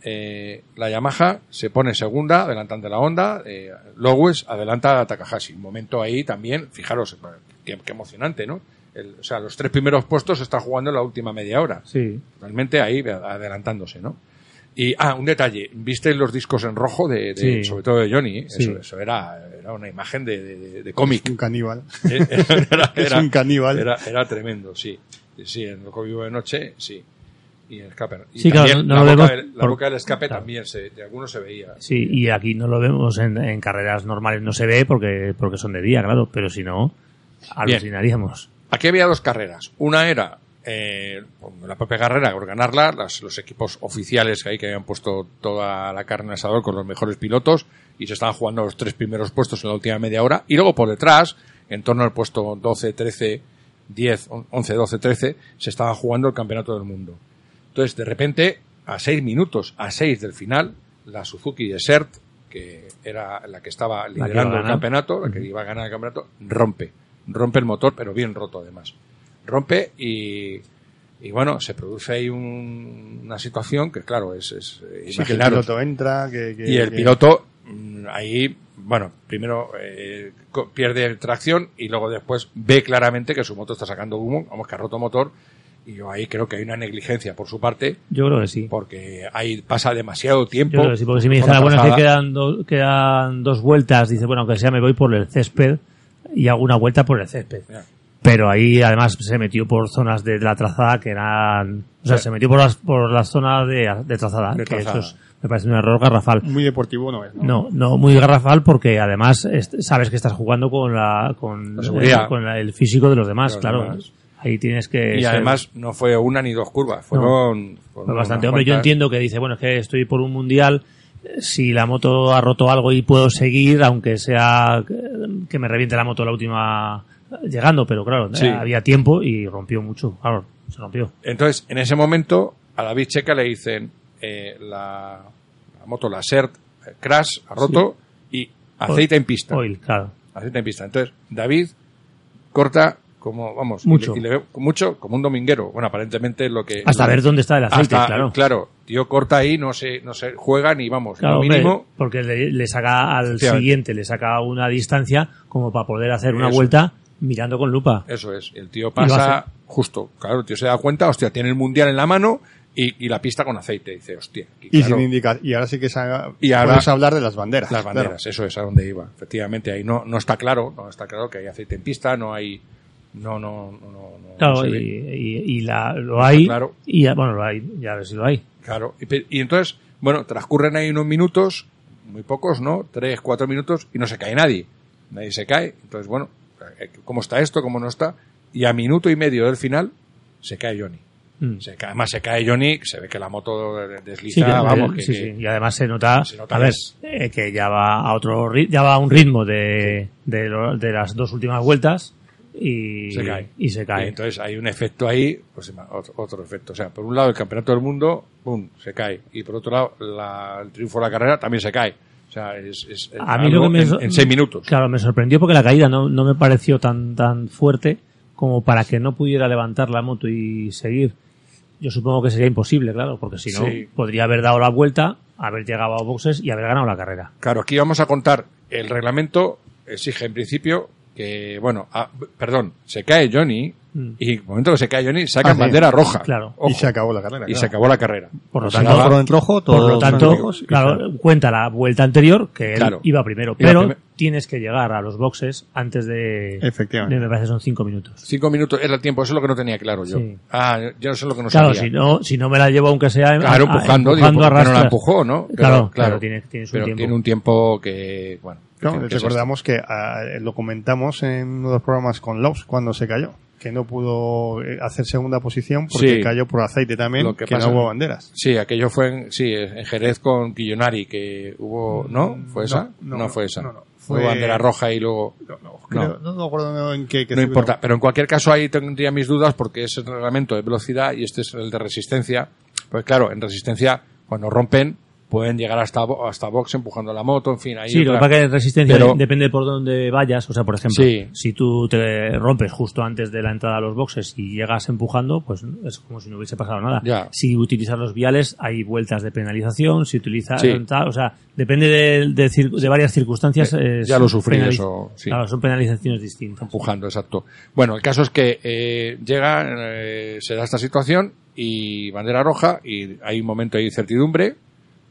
eh, la Yamaha se pone segunda, adelantando la Honda, eh, Lowes adelanta a Takahashi. Un momento ahí también, fijaros, qué, qué emocionante, ¿no? El- o sea, los tres primeros puestos se están jugando en la última media hora. Sí. Realmente ahí adelantándose, ¿no? Y, ah, un detalle, ¿viste los discos en rojo de, de- Sí. sobre todo de Johnny? Sí. Eso, eso era, era una imagen de, de- de- de cómic. Un caníbal. Eh, *laughs* era, Es un caníbal. Era, era tremendo, sí. Sí, en lo que vivo de noche, sí. Y en escape. Y Sí, claro, también no- la, lo boca vemos la por- boca del escape claro. también, se, de algunos se veía. Sí, y aquí no lo vemos en, en carreras normales, no se ve porque, porque son de día, claro, pero si no, alucinaríamos. Aquí había dos carreras. Una era eh, la propia carrera, por ganarla, las- los equipos oficiales que hay que habían puesto toda la carne en el asador con los mejores pilotos y se estaban jugando los tres primeros puestos en la última media hora. Y luego por detrás, en torno al puesto 12, 13, 10, 11, 12, 13, se estaba jugando el campeonato del mundo. Entonces, de repente, a seis minutos, a seis del final, la Suzuki Desert, que era la que estaba liderando el campeonato, la que iba a ganar el campeonato, rompe. Rompe el motor, pero bien roto además. Rompe y, y bueno, se produce ahí un- una situación que, claro, es, es Sí, que el piloto entra, que, que- Y el que- piloto mm, ahí, bueno, primero eh, co- pierde tracción y luego después ve claramente que su moto está sacando humo, vamos, que ha roto motor. Y yo ahí creo que hay una negligencia por su parte, Yo creo que sí. porque ahí pasa demasiado tiempo. Yo creo que sí, porque si me dice, ah, bueno, es que quedan, do- quedan dos vueltas, dice, bueno, aunque sea me voy por el césped y hago una vuelta por el césped. Ya. Pero ahí además se metió por zonas de la trazada que eran, o sea, Sí. se metió por las, por las zonas de, de trazada, De que trazada. eso es- me parece un error garrafal. Muy deportivo no es, ¿no? No, no muy garrafal porque además est- sabes que estás jugando con la, con, La seguridad. el, con la- el físico de los demás, los claro. demás. Ahí tienes que Y ser- además no fue una ni dos curvas, fueron, fueron bastante. Hombre, yo entiendo que dice, bueno, es que estoy por un mundial, eh, si la moto ha roto algo y puedo seguir, aunque sea que me reviente la moto la última eh, llegando, pero claro, Sí. eh, había tiempo y rompió mucho, claro, se rompió. Entonces, en ese momento, a David Checa le dicen eh, la, la moto, la SERT, crash, ha roto y aceite en pista. Oil, claro. Aceite en pista. Entonces, David corta como, vamos, y Mucho. le- y le veo mucho, como un dominguero. Bueno, aparentemente es lo que... Hasta lo- ver dónde está el aceite, hasta- claro. tío corta ahí, no se, no se juega ni vamos, Claro, lo hombre, mínimo. porque le, le saca al siguiente, le saca una distancia como para poder hacer una Eso. vuelta mirando con lupa. Eso es. El tío pasa justo. Claro, el tío se da cuenta, hostia, tiene el mundial en la mano y, y la pista con aceite. Dice, hostia. Y claro, sin indicar. Y ahora sí que se haga- Y ahora- puedes hablar de las banderas. las claro. banderas, eso es a donde iba. Efectivamente, ahí no, no está claro, no está claro que hay aceite en pista, no hay, no, no, no, no, no Claro, y, y- y la, lo hay, claro. y ya- bueno, lo hay, ya ves si lo hay. Claro. Y, y entonces, bueno, transcurren ahí unos minutos, muy pocos, ¿no? Tres, cuatro minutos y no se cae nadie. Nadie se cae. Entonces, bueno, eh, ¿cómo está esto? ¿Cómo no está? Y a minuto y medio del final se cae Johnny. Mm. Se cae, además se cae Johnny, se ve que la moto desliza, Sí, vamos, que, sí, sí. Y además se nota, se nota a que ver, eh, que ya va a otro ya va a un ritmo de, de, lo- de las dos últimas vueltas y se cae. Y se cae. Y entonces hay un efecto ahí, pues otro, otro efecto. O sea, por un lado el campeonato del mundo, pum, se cae. Y por otro lado la- el triunfo de la carrera también se cae. O sea, es, es a mí lo que me en, seis minutos. Claro, me sorprendió porque la caída no, no me pareció tan tan fuerte como para que no pudiera levantar la moto y seguir. Yo supongo que sería imposible, claro, porque si no Sí. podría haber dado la vuelta, haber llegado a boxes y haber ganado la carrera. Claro, aquí vamos a contar. El reglamento exige en principio que, bueno, ah, perdón, se cae Johnny Mm. y en el momento que se cae Johnny sacan Ah, sí. bandera roja. Claro. Ojo, Y se acabó la carrera. y claro. se acabó la carrera. Por lo tanto, rojo, Por lo tanto, claro, cuenta la vuelta anterior, que él Claro. iba primero, Iba pero tienes que llegar a los boxes antes de... Efectivamente. de- me parece que son cinco minutos. Cinco minutos era el tiempo, eso es lo que no tenía claro yo. Sí. Ah, yo no sé lo que no claro, sabía. si no, si no me la llevo aunque sea... Claro, a- a- empujando, digo, empujando ¿por qué no la empujó, no? Claro, claro, claro, tiene, tiene su pero tiempo. tiene un tiempo que, bueno. No, recordamos que ah, lo comentamos en uno de los programas con Lowe's cuando se cayó, que no pudo eh, hacer segunda posición porque Sí. cayó por aceite también, Lo que que, pasa- no hubo banderas. Sí, aquello fue en, sí, en Jerez con Quillonari, que hubo, ¿no? ¿Fue esa? no, No, no, fue esa. no, no. Fue Fue- bandera roja y luego... No, no, creo- no me acuerdo en qué. qué No importa, pero en cualquier caso ahí tendría mis dudas porque es el reglamento de velocidad y este es el de resistencia. Pues claro, en resistencia, cuando rompen, pueden llegar hasta, hasta box empujando la moto, en fin, ahí... Sí, lo que pasa que resistencia Pero- depende por dónde vayas. O sea, por ejemplo, Sí. si tú te rompes justo antes de la entrada a los boxes y llegas empujando, pues es como si no hubiese pasado nada. Ya. Si utilizas los viales, hay vueltas de penalización. Si utilizas Sí. tal, o sea, depende de, de de varias circunstancias. Eh, es ya lo sufrí eso, sí. Claro, son penalizaciones distintas. empujando, exacto. Bueno, el caso es que eh, llega, eh, se da esta situación y bandera roja y hay un momento de incertidumbre,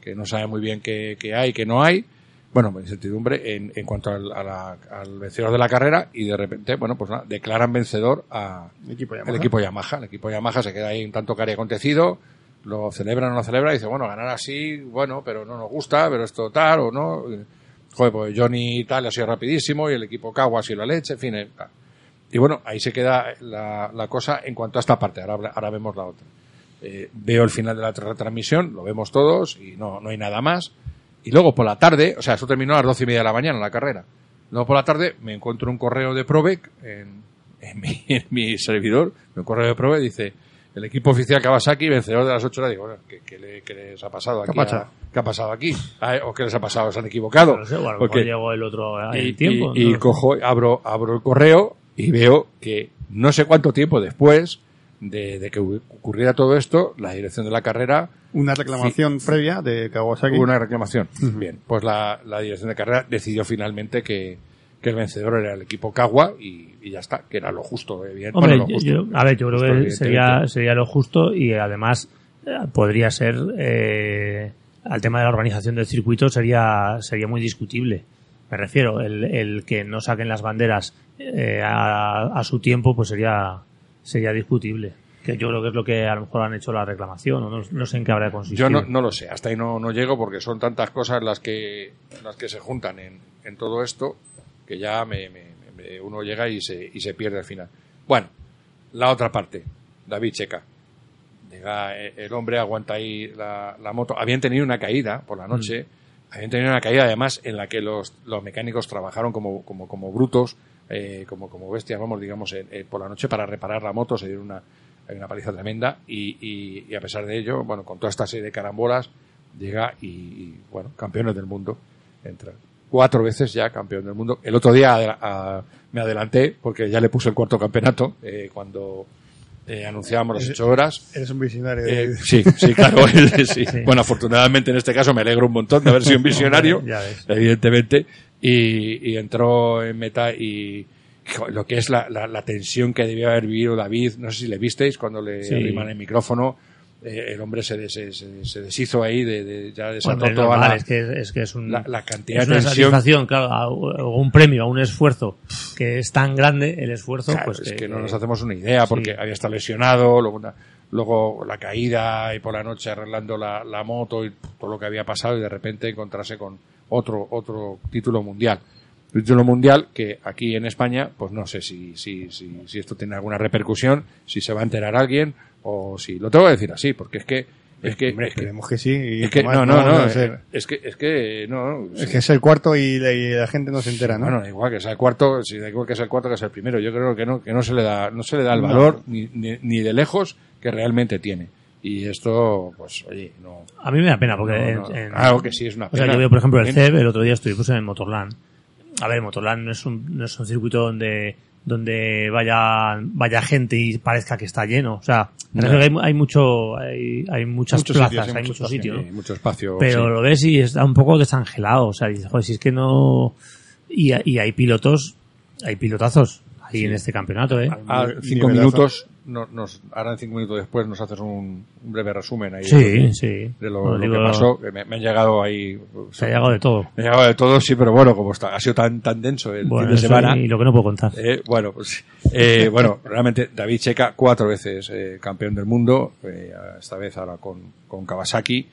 que no sabe muy bien qué, qué hay, qué no hay. Bueno, incertidumbre en, en cuanto al, a la- al vencedor de la carrera y de repente, bueno, pues nada, declaran vencedor a, El equipo Yamaha. el equipo Yamaha. El equipo Yamaha se queda ahí un tanto que haya acontecido, lo celebra o no lo celebra, y dice, bueno, ganar así, bueno, pero no nos gusta, pero esto tal o no. Joder, pues Johnny tal ha sido rapidísimo y el equipo Kawa ha sido la leche, en fin. eh, tal. Y bueno, ahí se queda la, la cosa en cuanto a esta parte. Ahora, ahora vemos la otra. Eh, veo el final de la retransmisión, lo vemos todos y no, no hay nada más. Y luego por la tarde, o sea, esto terminó a las doce y media de la mañana la carrera. Luego por la tarde me encuentro un correo de Provec en, en, mi, *laughs* en mi servidor, un correo de Provec dice el equipo oficial Kawasaki, vencedor de las ocho horas. Digo, bueno, ¿qué, qué le- qué les ha pasado aquí? ¿Qué ha pasado? a- ¿Qué ha pasado aquí? Ah, ¿O qué les ha pasado? ¿Se han equivocado? No sé, o a lo mejor Porque- llegó el otro a- y, en tiempo. y- y cojo, abro, abro el correo y veo que no sé cuánto tiempo después de, de que ocurriera todo esto, la dirección de la carrera Una reclamación previa de Kawasaki. hubo una reclamación. Bien, pues la, la dirección de carrera decidió finalmente que, que el vencedor era el equipo Kawa y, y ya está, que era lo justo, evidentemente. Hombre, Bueno, lo justo. yo- a ver, yo creo Justo, que sería, sería lo justo y además eh, podría ser, eh, al tema de la organización del circuito sería, sería muy discutible. Me refiero, el, el que no saquen las banderas eh, a, a su tiempo, pues sería, sería discutible. Que yo creo que es lo que a lo mejor han hecho la reclamación, o no, no sé en qué habrá consistido. Yo no, no lo sé, hasta ahí no, no llego porque son tantas cosas las que, las que se juntan en, en todo esto que ya me, me- me- uno llega y se, y se pierde al final. Bueno, la otra parte, David Checa. Llega eh, el hombre, aguanta ahí la, la moto. Habían tenido una caída por la noche, habían tenido una caída además en la que los, los mecánicos trabajaron como, como, como brutos, eh, como, como bestias, vamos, digamos, eh, por la noche para reparar la moto, se dieron una, una paliza tremenda y, y- y a pesar de ello, bueno, con toda esta serie de carambolas, llega y, y, bueno, campeones del mundo. Entra. Cuatro veces ya campeón del mundo. El otro día a- me adelanté porque ya le puse el cuarto campeonato eh, cuando eh, anunciábamos las ocho horas. Eres un visionario. Eh, sí, sí, claro. *laughs* sí. Bueno, afortunadamente en este caso me alegro un montón de haber sido un *laughs* visionario, evidentemente, y, y entró en meta y lo que es la, la, la tensión que debía haber vivido David, no sé si le visteis cuando le Sí. el micrófono, eh, el hombre se, des- se, se- deshizo ahí, de, de- ya desató Hombre, toda la, es, que, es que es un, la- la cantidad es de una tensión. satisfacción, claro, a- a un premio, a un esfuerzo que es tan grande el esfuerzo, Claro, pues es que, no nos hacemos una idea porque sí. había estado lesionado, luego, una- luego la caída y por la noche arreglando la, la moto y todo lo que había pasado y de repente encontrarse con otro otro título mundial. Título mundial que aquí en España, pues no sé si, si, si, si esto tiene alguna repercusión, si se va a enterar alguien o sí. Lo tengo que decir así, porque es que es que, Hombre, que, esperemos que sí. y es que- no, no, no, es que, es que, no, Es que es el cuarto y la, y la gente no se entera, ¿no? Bueno, da igual que sea el cuarto, si da igual que sea el cuarto que sea el primero. Yo creo que no, que no se le da, no se le da el No. valor ni, ni, ni de lejos que realmente tiene. Y esto, pues, oye, no. A mí me da pena porque... no, no. en- Claro que sí, es una O sea, pena. yo veo, por ejemplo, el. CEB, el otro día estuvimos en el Motorland. A ver, Motorland no es un, no es un circuito donde, donde vaya, vaya gente y parezca que está lleno. O sea, No. hay, hay mucho, hay, hay muchas Muchos plazas, sitios, sí, hay muchos sitios, Sí, ¿no? mucho espacio. Pero sí. lo ves y está un poco desangelado. O sea, dices, joder, si es que no, y, y hay pilotos, hay pilotazos ahí en este campeonato, eh. Ah, Ni- cinco nivelazo. minutos, no- nos, ahora en cinco minutos después nos haces un, un breve resumen ahí Sí, de, sí. de lo, Bueno, lo digo, que pasó. que Me, me han llegado ahí. Se ha llegado de todo. Me ha llegado de todo, sí, pero bueno, como está, ha sido tan, tan denso el Bueno, fin de semana. y lo que no puedo contar. Eh, bueno, pues, eh, *laughs* bueno, realmente David Checa, cuatro veces eh, campeón del mundo, eh, esta vez ahora con, con Kawasaki.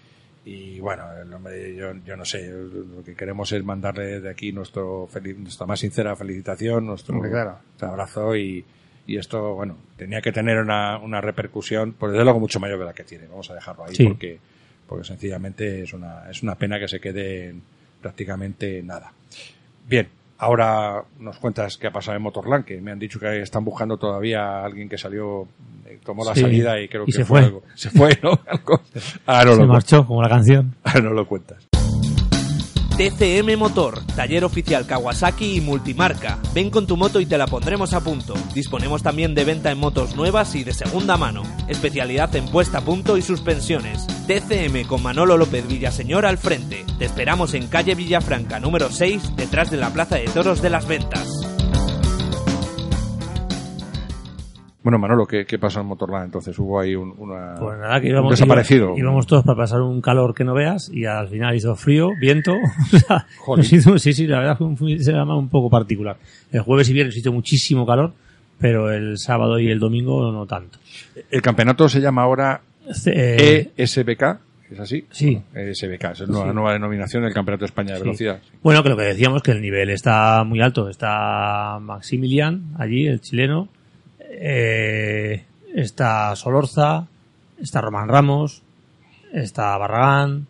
Y bueno, el hombre, yo, yo no sé, lo que queremos es mandarle de aquí nuestro feliz, nuestra más sincera felicitación, nuestro, Hombre, claro. nuestro abrazo y, y esto, bueno, tenía que tener una, una repercusión, por desde luego mucho mayor de la que tiene. Vamos a dejarlo ahí Sí. porque, porque sencillamente es una, es una pena que se quede en prácticamente nada. Bien, ahora nos cuentas qué ha pasado en Motorland, que me han dicho que están buscando todavía a alguien que salió, eh, tomó la Sí, salida y creo y que se fue, fue. algo. Se fue, ¿no? *laughs* Algo. Ahora no Se lo, marchó, como la canción. ahora no lo cuentas. TCM Motor, taller oficial Kawasaki y multimarca. Ven con tu moto y te la pondremos a punto. Disponemos también de venta en motos nuevas y de segunda mano. Especialidad en puesta a punto y suspensiones. TCM con Manolo López Villaseñor al frente. Te esperamos en calle Villafranca número 6, detrás de la Plaza de Toros de las Ventas. Bueno, Manolo, ¿qué, qué pasó en Motorland? Entonces hubo ahí un, una, Pues nada, que un íbamos, desaparecido. íbamos todos para pasar un calor que no veas y al final hizo frío, viento. *laughs* o sea, Jolín. nos hizo- sí, sí, la verdad fue un fin de semana un poco particular. El jueves y viernes hizo muchísimo calor, pero el sábado y el domingo no tanto. El campeonato se llama ahora Eh, ESBK, ¿es así? Sí. ESBK, es la Sí. nueva denominación del Campeonato de España de Sí. Velocidad. Bueno, que lo que decíamos, que el nivel está muy alto. Está Maximilian, allí, el chileno. Eh, está Solorza. Está Román Ramos. Está Barragán.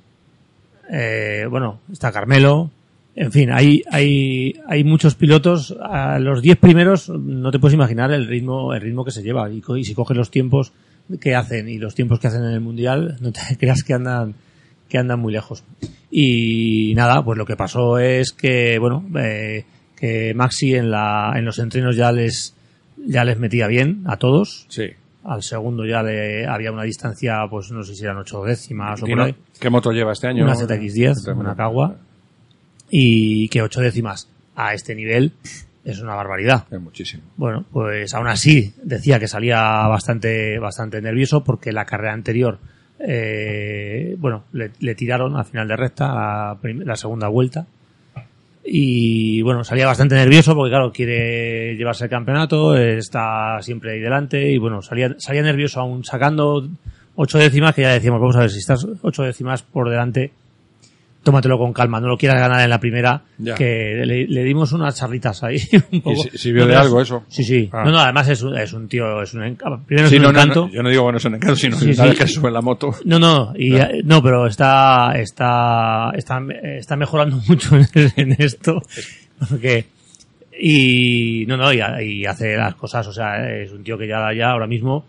eh, bueno, está Carmelo. En fin, hay, hay, hay muchos pilotos. A los 10 primeros no te puedes imaginar el ritmo, el ritmo que se lleva. Y, si coges los tiempos que hacen y los tiempos que hacen en el mundial, *laughs* no te creas que andan, que andan muy lejos. Y nada, pues lo que pasó es que, bueno, eh, que Maxi en la, en los entrenos ya les, ya les metía bien a todos. Sí. Al segundo ya le había una distancia, pues no sé si eran ocho décimas o ¿Y por ahí. ¿Qué moto lleva este año? Una ZX10, una Cagua. Y que ocho décimas a este nivel es una barbaridad. Es muchísimo. Bueno, pues aún así decía que salía bastante, bastante nervioso porque la carrera anterior, eh, bueno, le, le tiraron al final de recta la, la segunda vuelta. Y bueno, salía bastante nervioso porque claro, quiere llevarse el campeonato, está siempre ahí delante y bueno, salía, salía nervioso aún sacando ocho décimas que ya decíamos, vamos a ver si estás ocho décimas por delante, tómatelo con calma, no lo quieras ganar en la primera, Ya. que le, le dimos unas charlitas ahí *laughs* un poco. sirvió No, de algo es- eso? Sí, sí. Ah. No, no, además es un, es un tío, es un encanto. Primero Sí, es un no, encanto. no, yo no digo bueno, es un encanto, sino Sí, que sí. que sube la moto. No, no, y, no, pero está, está, está, está mejorando *laughs* mucho en, en esto. Porque, y, no, no, y, y hace las cosas, o sea, es un tío que ya, ya ahora mismo,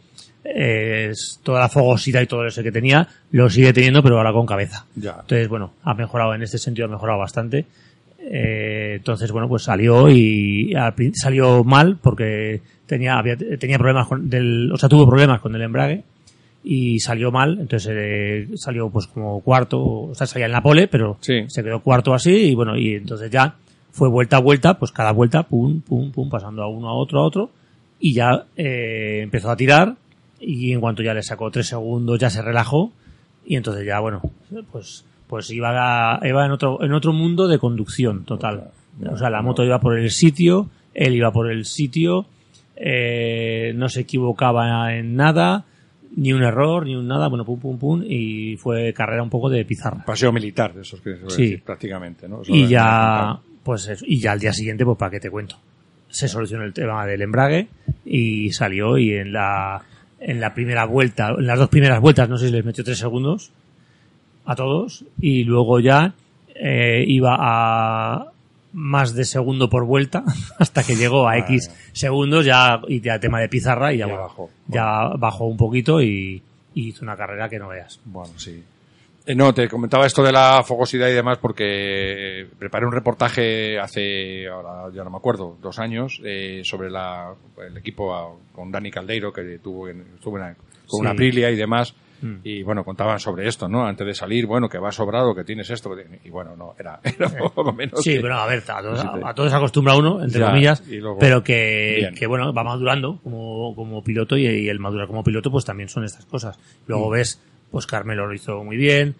eh, toda la fogosidad y todo eso que tenía, lo sigue teniendo, pero ahora con cabeza. Ya. Entonces, bueno, ha mejorado en este sentido, ha mejorado bastante. Eh, entonces, bueno, pues salió y al salió mal porque tenía, había, tenía problemas con del, o sea, tuvo problemas con el embrague y salió mal, entonces eh, salió pues como cuarto, o sea, salía en la pole, pero Sí. se quedó cuarto así y bueno, y entonces ya fue vuelta a vuelta, pues cada vuelta, pum, pum, pum, pasando a uno, a otro, a otro, y ya eh, empezó a tirar y en cuanto ya le sacó tres segundos ya se relajó y entonces ya, bueno, pues pues iba, a- iba en otro en otro mundo de conducción total. O sea, la moto iba por el sitio, él iba por el sitio, eh, no se equivocaba en nada, ni un error, ni un nada, bueno, pum, pum, pum, y fue carrera un poco de pizarra. Paseo militar, de esos que se Sí. decir, prácticamente, ¿no? Eso Y ya, pues eso, y ya al día siguiente, pues para qué te cuento. Se solucionó el tema del embrague y salió y en la, en la primera vuelta, en las dos primeras vueltas, no sé si les metió tres segundos a todos, y luego ya eh, iba a más de segundo por vuelta *laughs* hasta que llegó a X segundos ya y ya tema de pizarra y ya, Ya bajó. ya bajó un poquito y, y hizo una carrera que no veas. Bueno, sí. Eh, no, te comentaba esto de la fogosidad y demás porque preparé un reportaje hace, ahora ya no me acuerdo, dos años, eh, sobre la, el equipo a- con Dani Caldeiro, que tuvo en, estuvo en una- con una. Aprilia y demás. Mm. Y bueno, contaban sobre esto, ¿no? Antes de salir, bueno, que va sobrado, que tienes esto. Y bueno, no, era, *laughs* era poco menos. Sí, que- pero a ver, a todo, Sí, te- a todo se acostumbra uno, entre Ya, comillas, luego- pero que, que, bueno, va madurando como, como piloto y, y el madurar como piloto pues también son estas cosas. Luego Mm. ves, pues Carmelo lo hizo muy bien,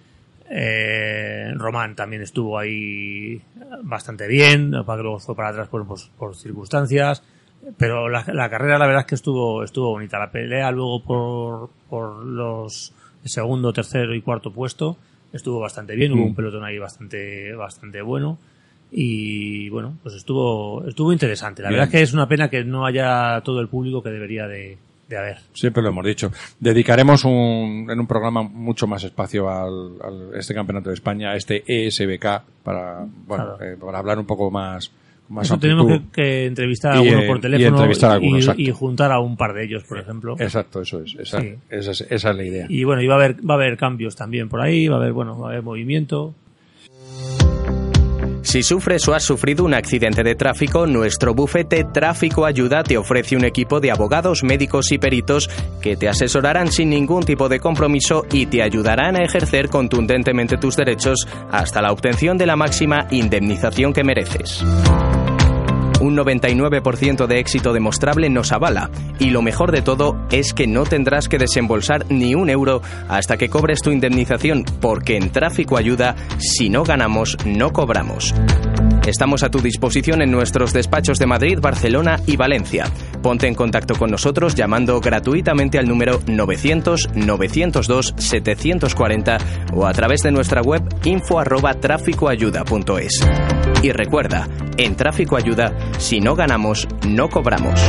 eh, Román también estuvo ahí bastante bien, para que luego fue para atrás por, pues, por circunstancias, pero la, la carrera la verdad es que estuvo, estuvo bonita. La pelea luego por, por los segundo, tercero y cuarto puesto estuvo bastante bien, hubo un pelotón ahí bastante, bastante bueno. Y bueno, pues estuvo, estuvo interesante. La Bien. verdad es que es una pena que no haya todo el público que debería de, de haber. Siempre lo hemos dicho. Dedicaremos un, en un programa mucho más espacio al, al- este campeonato de España, a este ESBK, para, bueno, Claro. eh, para hablar un poco más, más Eso amplitud. tenemos que, que entrevistar a Y, alguno eh, por y teléfono entrevistar a alguno, y- y juntar a un par de ellos, por ejemplo. Exacto, eso es. Esa, Sí. esa es, esa es la idea. Y bueno, y va a haber, va a haber cambios también por ahí, va a haber, bueno, va a haber movimiento. Si sufres o has sufrido un accidente de tráfico, nuestro bufete Tráfico Ayuda te ofrece un equipo de abogados, médicos y peritos que te asesorarán sin ningún tipo de compromiso y te ayudarán a ejercer contundentemente tus derechos hasta la obtención de la máxima indemnización que mereces. Un 99% de éxito demostrable nos avala y lo mejor de todo es que no tendrás que desembolsar ni un euro hasta que cobres tu indemnización porque en Tráfico Ayuda, si no ganamos, no cobramos. Estamos a tu disposición en nuestros despachos de Madrid, Barcelona y Valencia. Ponte en contacto con nosotros llamando gratuitamente al número 900-902-740 o a través de nuestra web info arroba tráficoayuda.es. Y recuerda, en Tráfico Ayuda, si no ganamos, no cobramos.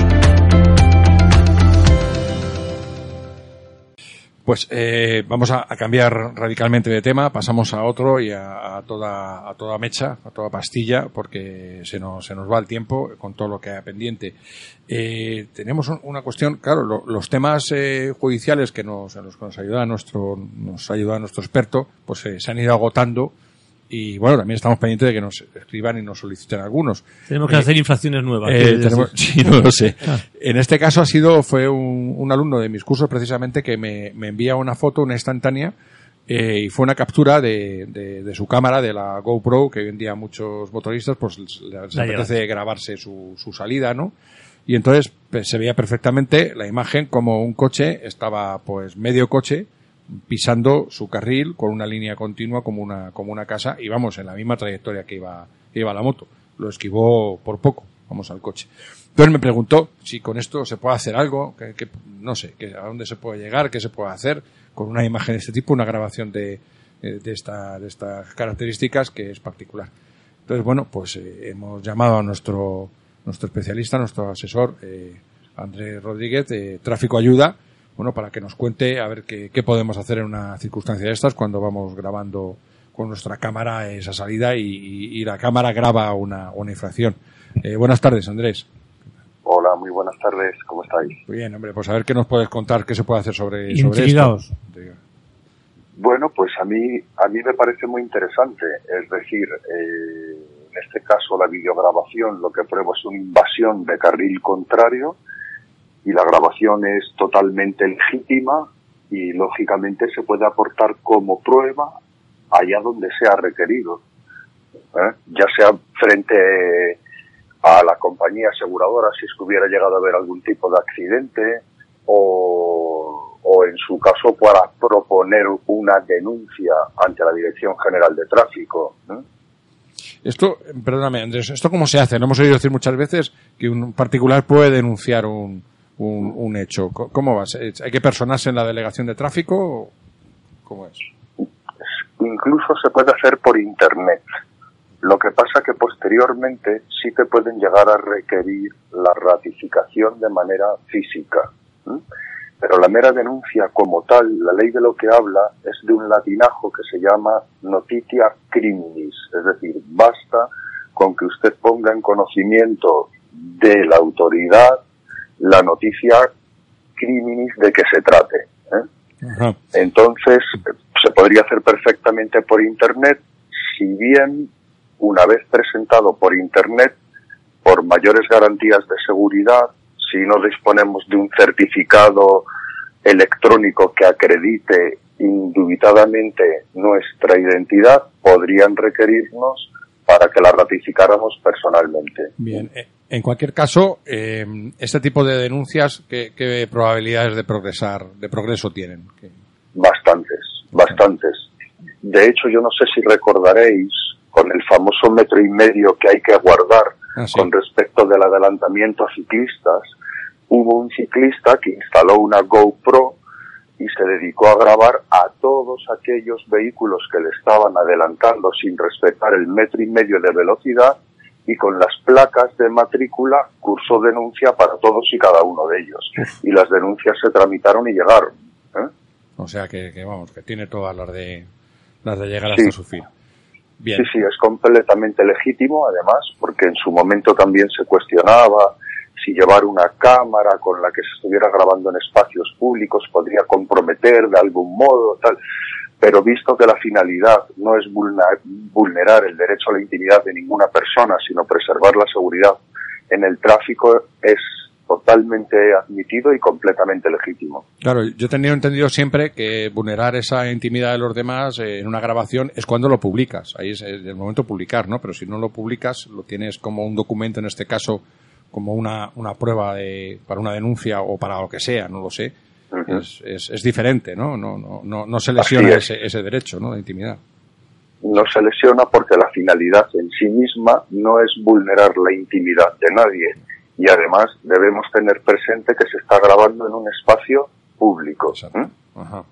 Pues eh, vamos a, cambiar radicalmente de tema, pasamos a otro y a, toda, a toda mecha, a toda pastilla, porque se nos, se nos va el tiempo con todo lo que hay pendiente. Eh, tenemos un- una cuestión, claro, lo- los temas eh, judiciales que nos, en los que nos ayuda nuestro, nos ayuda nuestro experto, pues se han ido agotando y bueno, también estamos pendientes de que nos escriban y nos soliciten algunos. Tenemos que Eh, hacer infracciones nuevas. eh, ¿quieres tenemos- *laughs* sí, no lo sé. En este caso ha sido, fue un, un alumno de mis cursos precisamente que me, me envía una foto, una instantánea, eh, y fue una captura de, de, de su cámara, de la GoPro, que hoy en día muchos motoristas pues les, La apetece grabarse su, su salida, ¿no? Y entonces pues, se veía perfectamente la imagen como un coche estaba pues medio coche pisando su carril con una línea continua como una, como una casa y vamos en la misma trayectoria que iba, que iba la moto. Lo esquivó por poco, vamos al coche. Entonces me preguntó si con esto se puede hacer algo, que, que- no sé, que a dónde se puede llegar, qué se puede hacer con una imagen de este tipo, una grabación de, eh, de, esta, de estas características que es particular. Entonces, bueno, pues eh, hemos llamado a nuestro, nuestro especialista, nuestro asesor, eh, Andrés Rodríguez, de Tráfico Ayuda, bueno, para que nos cuente a ver qué, qué podemos hacer en una circunstancia de estas cuando vamos grabando con nuestra cámara esa salida y, y- y la cámara graba una, una infracción. Eh, buenas tardes, Andrés. Hola, muy buenas tardes, ¿cómo estáis? Muy bien, hombre, pues a ver qué nos puedes contar, qué se puede hacer sobre, sobre esto. Bueno, pues a mí, a mí me parece muy interesante, es decir, eh, en este caso la videograbación lo que prueba es una invasión de carril contrario y la grabación es totalmente legítima y lógicamente se puede aportar como prueba allá donde sea requerido, ¿eh? ya sea frente a la compañía aseguradora si es que hubiera llegado a haber algún tipo de accidente o, o en su caso para proponer una denuncia ante la Dirección General de Tráfico. ¿no? Esto, perdóname, Andrés, ¿esto cómo se hace? No hemos oído decir muchas veces que un particular puede denunciar un, un, un hecho. ¿Cómo va? ¿Se- ¿Hay que personarse en la delegación de tráfico? ¿Cómo es? Incluso se puede hacer por Internet. Lo que pasa que posteriormente sí te pueden llegar a requerir la ratificación de manera física. pero la mera denuncia como tal, la ley de lo que habla es de un latinajo que se llama notitia criminis, es decir, basta con que usted ponga en conocimiento de la autoridad la noticia criminis de que se trate. ¿eh? Entonces, se podría hacer perfectamente por Internet, si bien una vez presentado por Internet, por mayores garantías de seguridad, si no disponemos de un certificado electrónico que acredite indubitadamente nuestra identidad, podrían requerirnos para que la ratificáramos personalmente. Bien, eh, en cualquier caso, eh, este tipo de denuncias, ¿qué, probabilidades de progresar, de progreso tienen? Bastantes, bastantes. De hecho, yo no sé si recordaréis con el famoso metro y medio que hay que guardar ah, con respecto del adelantamiento a ciclistas, hubo un ciclista que instaló una GoPro y se dedicó a grabar a todos aquellos vehículos que le estaban adelantando sin respetar el metro y medio de velocidad y con las placas de matrícula cursó denuncia para todos y cada uno de ellos. Y las denuncias se tramitaron y llegaron. ¿eh? O sea que, vamos, que tiene todas las de, las de llegar hasta su fin. Sí, sí, es completamente legítimo, además, porque en su momento también se cuestionaba si llevar una cámara con la que se estuviera grabando en espacios públicos podría comprometer de algún modo, tal. Pero visto que la finalidad no es vulnerar el derecho a la intimidad de ninguna persona, sino preservar la seguridad en el tráfico, es totalmente admitido y completamente legítimo. Claro, yo tenido entendido siempre que vulnerar esa intimidad de los demás eh, en una grabación es cuando lo publicas. Ahí es el momento de publicar, ¿no? Pero si no lo publicas, lo tienes como un documento, en este caso, como una, una prueba de, para una denuncia o para lo que sea, no lo sé. Es, es, diferente, ¿no? No, no, no, no se lesiona ese, ese derecho, ¿no? De intimidad no se lesiona porque la finalidad en sí misma no es vulnerar la intimidad de nadie, y además debemos tener presente que se está grabando en un espacio público. Ajá.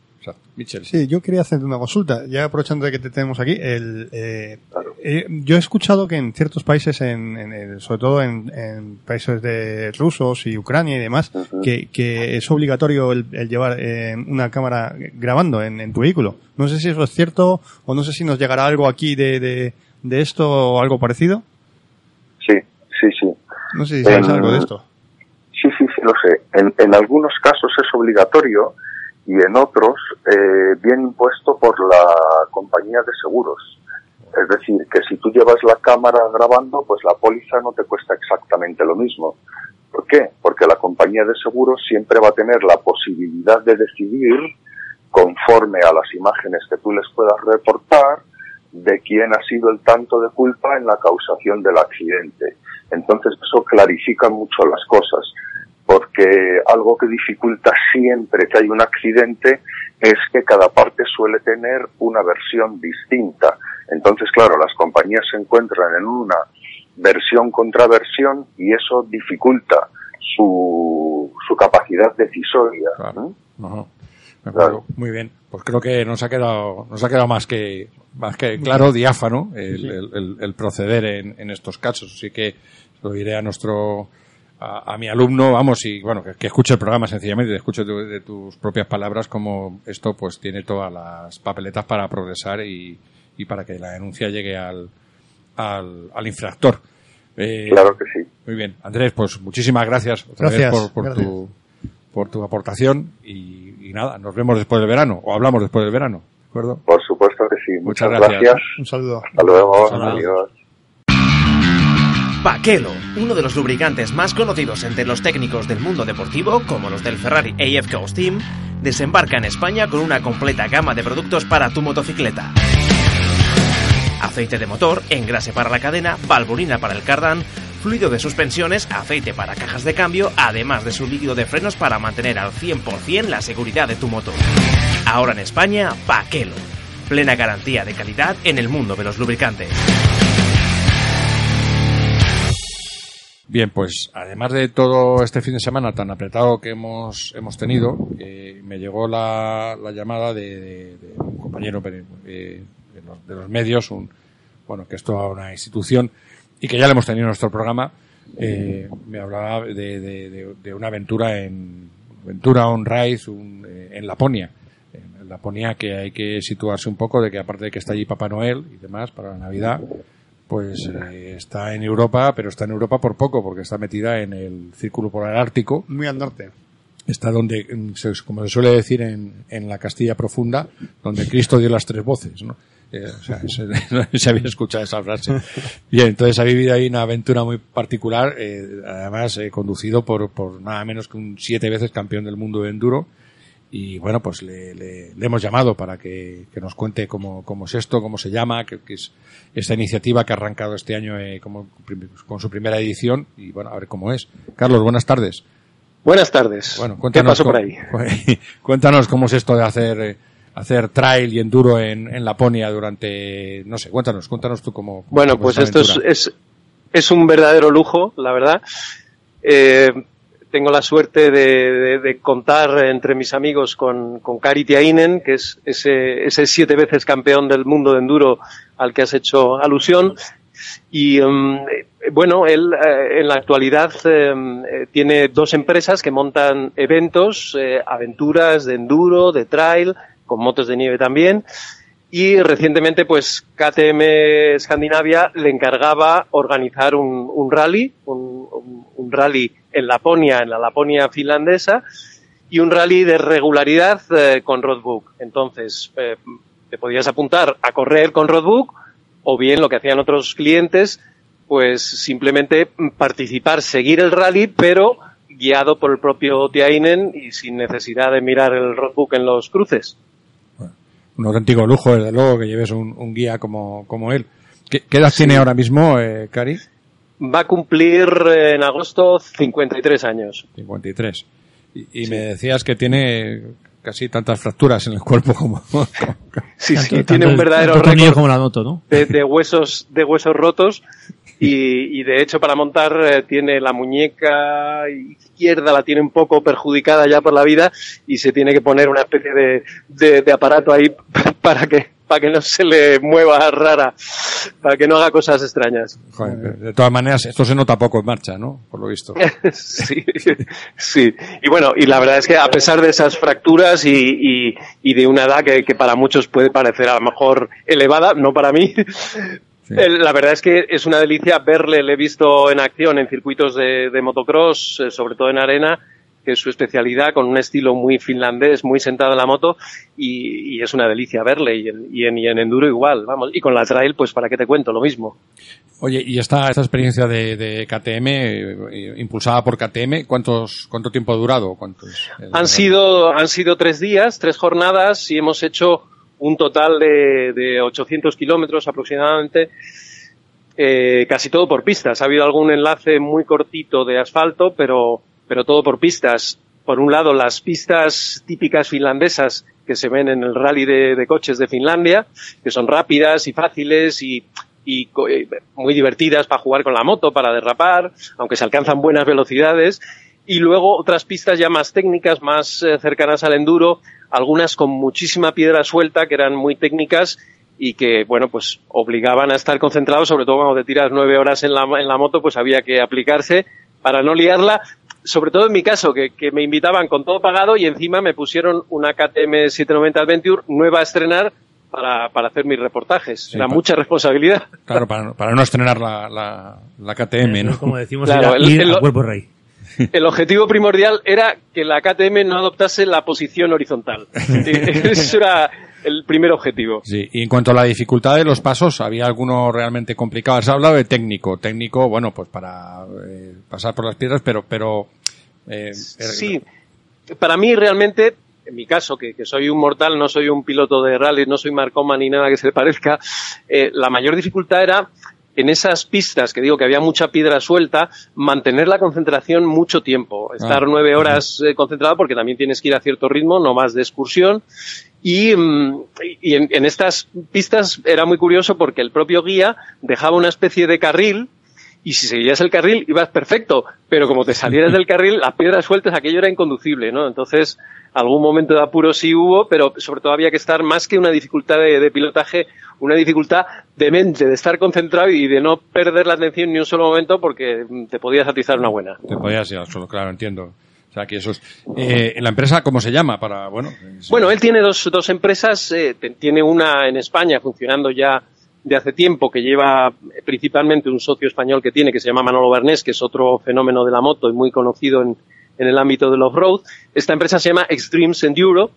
Michel. Sí, yo quería hacerte una consulta, ya aprovechando de que te tenemos aquí. El, eh, eh, yo he escuchado que en ciertos países, en, sobre todo en, países de rusos y Ucrania y demás, que, es obligatorio el, llevar eh, una cámara grabando en, tu vehículo. No sé si eso es cierto o no sé si nos llegará algo aquí de, de esto o algo parecido. Sí, sí, sí. No sé si sabes algo de esto. Sí, sí, sí, lo sé. En, en algunos casos es obligatorio y en otros eh, bien impuesto por la compañía de seguros. Es decir, que si tú llevas la cámara grabando, pues la póliza no te cuesta exactamente lo mismo. ¿Por qué? Porque la compañía de seguros siempre va a tener la posibilidad de decidir, conforme a las imágenes que tú les puedas reportar, de quién ha sido el tanto de culpa en la causación del accidente. Entonces eso clarifica mucho las cosas, porque algo que dificulta siempre que hay un accidente es que cada parte suele tener una versión distinta. Entonces, claro, las compañías se encuentran en una versión contra versión y eso dificulta su, su capacidad decisoria. Claro. Muy bien. Pues creo que nos ha quedado, nos ha quedado más que, más que claro, diáfano el, el, proceder en, en, estos casos. Así que lo diré a nuestro, a, mi alumno, vamos, y bueno, que, escuche el programa sencillamente, que escuche de tus propias palabras como esto pues tiene todas las papeletas para progresar y, y para que la denuncia llegue al, al, al infractor. Eh, claro que sí. Muy bien. Andrés, pues muchísimas gracias otra vez por, por Tu, por tu aportación y, y, nada, nos vemos después del verano o hablamos después del verano. ¿De acuerdo? Por supuesto que sí. Muchas, gracias. Un saludo. Hasta luego. Adiós. Paquelo, uno de los lubricantes más conocidos entre los técnicos del mundo deportivo, como los del Ferrari AF Coast Team, desembarca en España con una completa gama de productos para tu motocicleta. Aceite de motor, engrase para la cadena, valvulina para el cardan, fluido de suspensiones, aceite para cajas de cambio, además de su líquido de frenos para mantener al 100% la seguridad de tu motor. Ahora en España, Paquelo. Plena garantía de calidad en el mundo de los lubricantes. Bien, pues además de todo este fin de semana tan apretado que hemos, hemos tenido, eh, me llegó la, la llamada de, de, un compañero eh, de, los, de, los, medios, un, bueno, que es toda una institución y que ya le hemos tenido en nuestro programa. Eh, me hablaba de, una aventura en, aventura, un raid un, eh, en Laponia. En Laponia que hay que situarse un poco de que aparte de que está allí Papá Noel y demás para la Navidad, pues eh, está en Europa, pero está en Europa por poco porque está metida en el Círculo Polar Ártico. Muy al norte. Está donde, mm, como se suele decir en, en la Castilla profunda, donde Cristo dio las tres voces, ¿no? Eh, o sea, se, se había escuchado esa frase. Bien, entonces ha vivido ahí una aventura muy particular, eh, además eh, conducido por, por nada menos que un siete veces campeón del mundo de enduro. Y bueno, pues le, le- le hemos llamado para que, que nos cuente cómo, cómo es esto, cómo se llama, que, que es esta iniciativa que ha arrancado este año eh, como, con su primera edición y bueno, a ver cómo es. Carlos, buenas tardes. Buenas tardes. Bueno, ¿Qué cuéntanos pasó por ahí? *laughs* cuéntanos cómo es esto de hacer eh, hacer trail y enduro en, en Laponia durante no sé, cuéntanos, cuéntanos tú cómo. cómo Bueno, es pues esto es, es, es un verdadero lujo, la verdad. Eh, tengo la suerte de, de- de contar entre mis amigos con, con Kari Tiainen, que es ese, ese siete veces campeón del mundo de enduro al que has hecho alusión. Y eh, bueno, él eh, en la actualidad eh, eh, tiene dos empresas que montan eventos, eh, aventuras de enduro, de trail, con motos de nieve también. Y recientemente, pues, KTM Escandinavia le encargaba organizar un, un rally, un- un rally en Laponia, en la Laponia finlandesa, y un rally de regularidad eh, con roadbook. Entonces, eh, te podías apuntar a correr con roadbook, o bien lo que hacían otros clientes, pues simplemente participar, seguir el rally, pero guiado por el propio Tiainen y sin necesidad de mirar el roadbook en los cruces. un auténtico lujo, desde luego, que lleves un, guía como, como él. ¿Qué, qué edad tiene ahora mismo, eh, Cari? Va a cumplir en agosto 53 años. 53. Y, y me decías que tiene casi tantas fracturas en el cuerpo como... *laughs* Sí, sí, Tanto- tiene tanto un verdadero récord como la moto, ¿no? de, de huesos de huesos rotos *laughs* y, y de hecho para montar eh, tiene la muñeca izquierda la tiene un poco perjudicada ya por la vida y se tiene que poner una especie de, de, de aparato ahí *laughs* para que para que no se le mueva rara, para que no haga cosas extrañas. Joder, de todas maneras, esto se nota poco en marcha, ¿no? Por lo visto. *laughs* sí, sí. Y bueno, y la verdad es que a pesar de esas fracturas y, y, y de una edad que, que para muchos puede parecer a lo mejor elevada, no para mí, el- la verdad es que es una delicia verle, le he visto en acción en circuitos de, de motocross, eh, sobre todo en arena, que es su especialidad, con un estilo muy finlandés, muy sentado en la moto, y, y es una delicia verle, y en, y, en, y en enduro igual, vamos, y con la trail, pues para qué te cuento, lo mismo. Oye, y esta, esta experiencia de, de KTM, eh, impulsada por KTM, ¿cuántos, ¿cuánto tiempo ha durado? ¿Cuántos, eh, Han sido, han sido tres días, tres jornadas y hemos hecho un total de, de 800 kilómetros aproximadamente, eh, casi todo por pistas. Ha habido algún enlace muy cortito de asfalto, pero, pero todo por pistas. Por un lado, las pistas típicas finlandesas que se ven en el rally de, coches de Finlandia, que son rápidas y fáciles y, eh, muy divertidas para jugar con la moto, para derrapar, aunque se alcanzan buenas velocidades. Y luego otras pistas ya más técnicas, más eh, cercanas al enduro, algunas con muchísima piedra suelta, que eran muy técnicas y que, bueno, pues obligaban a estar concentrados, sobre todo cuando te tiras nueve horas en la, en la moto, pues había que aplicarse para no liarla. Sobre todo en mi caso, que, que me invitaban con todo pagado y encima me pusieron una KTM 790 Adventure nueva a estrenar para, para hacer mis reportajes. Era pa- mucha responsabilidad. Claro, para, para no estrenar la, la, la KTM, ¿no? Como decimos, Claro, el- ir el- a cuerpo rey. El objetivo primordial era que la KTM no adoptase la posición horizontal. *laughs* Ese era el primer objetivo. Sí, y en cuanto a la dificultad de los pasos, ¿había alguno realmente complicado? Has hablado de técnico. Técnico, bueno, pues para eh, pasar por las piedras, pero... pero eh, Sí, para mí realmente, en mi caso, que, que soy un mortal, no soy un piloto de rally, no soy Marcoma ni nada que se le parezca, eh, la mayor dificultad era en esas pistas, que digo que había mucha piedra suelta, mantener la concentración mucho tiempo, estar Ah. nueve horas eh, concentrado porque también tienes que ir a cierto ritmo, no más de excursión. Y, mm, y en, en estas pistas era muy curioso porque el propio guía dejaba una especie de carril y si seguías el carril ibas perfecto, pero como te salieras del carril, las piedras sueltas, aquello era inconducible, ¿no? Entonces, algún momento de apuro sí hubo, pero sobre todo había que estar más que una dificultad de, de pilotaje, una dificultad de mente, de estar concentrado y de no perder la atención ni un solo momento porque te podías atizar una buena. Te podías ir al suelo, claro, entiendo. sea, que eso es. Eh, ¿La empresa cómo se llama? Para, bueno, Bueno, él tiene dos, dos empresas. eh, tiene una en España funcionando ya de hace tiempo que lleva principalmente un socio español que tiene que se llama Manolo Bernés, que es otro fenómeno de la moto y muy conocido en, en el ámbito del off-road. Esta empresa se llama Extremes Enduro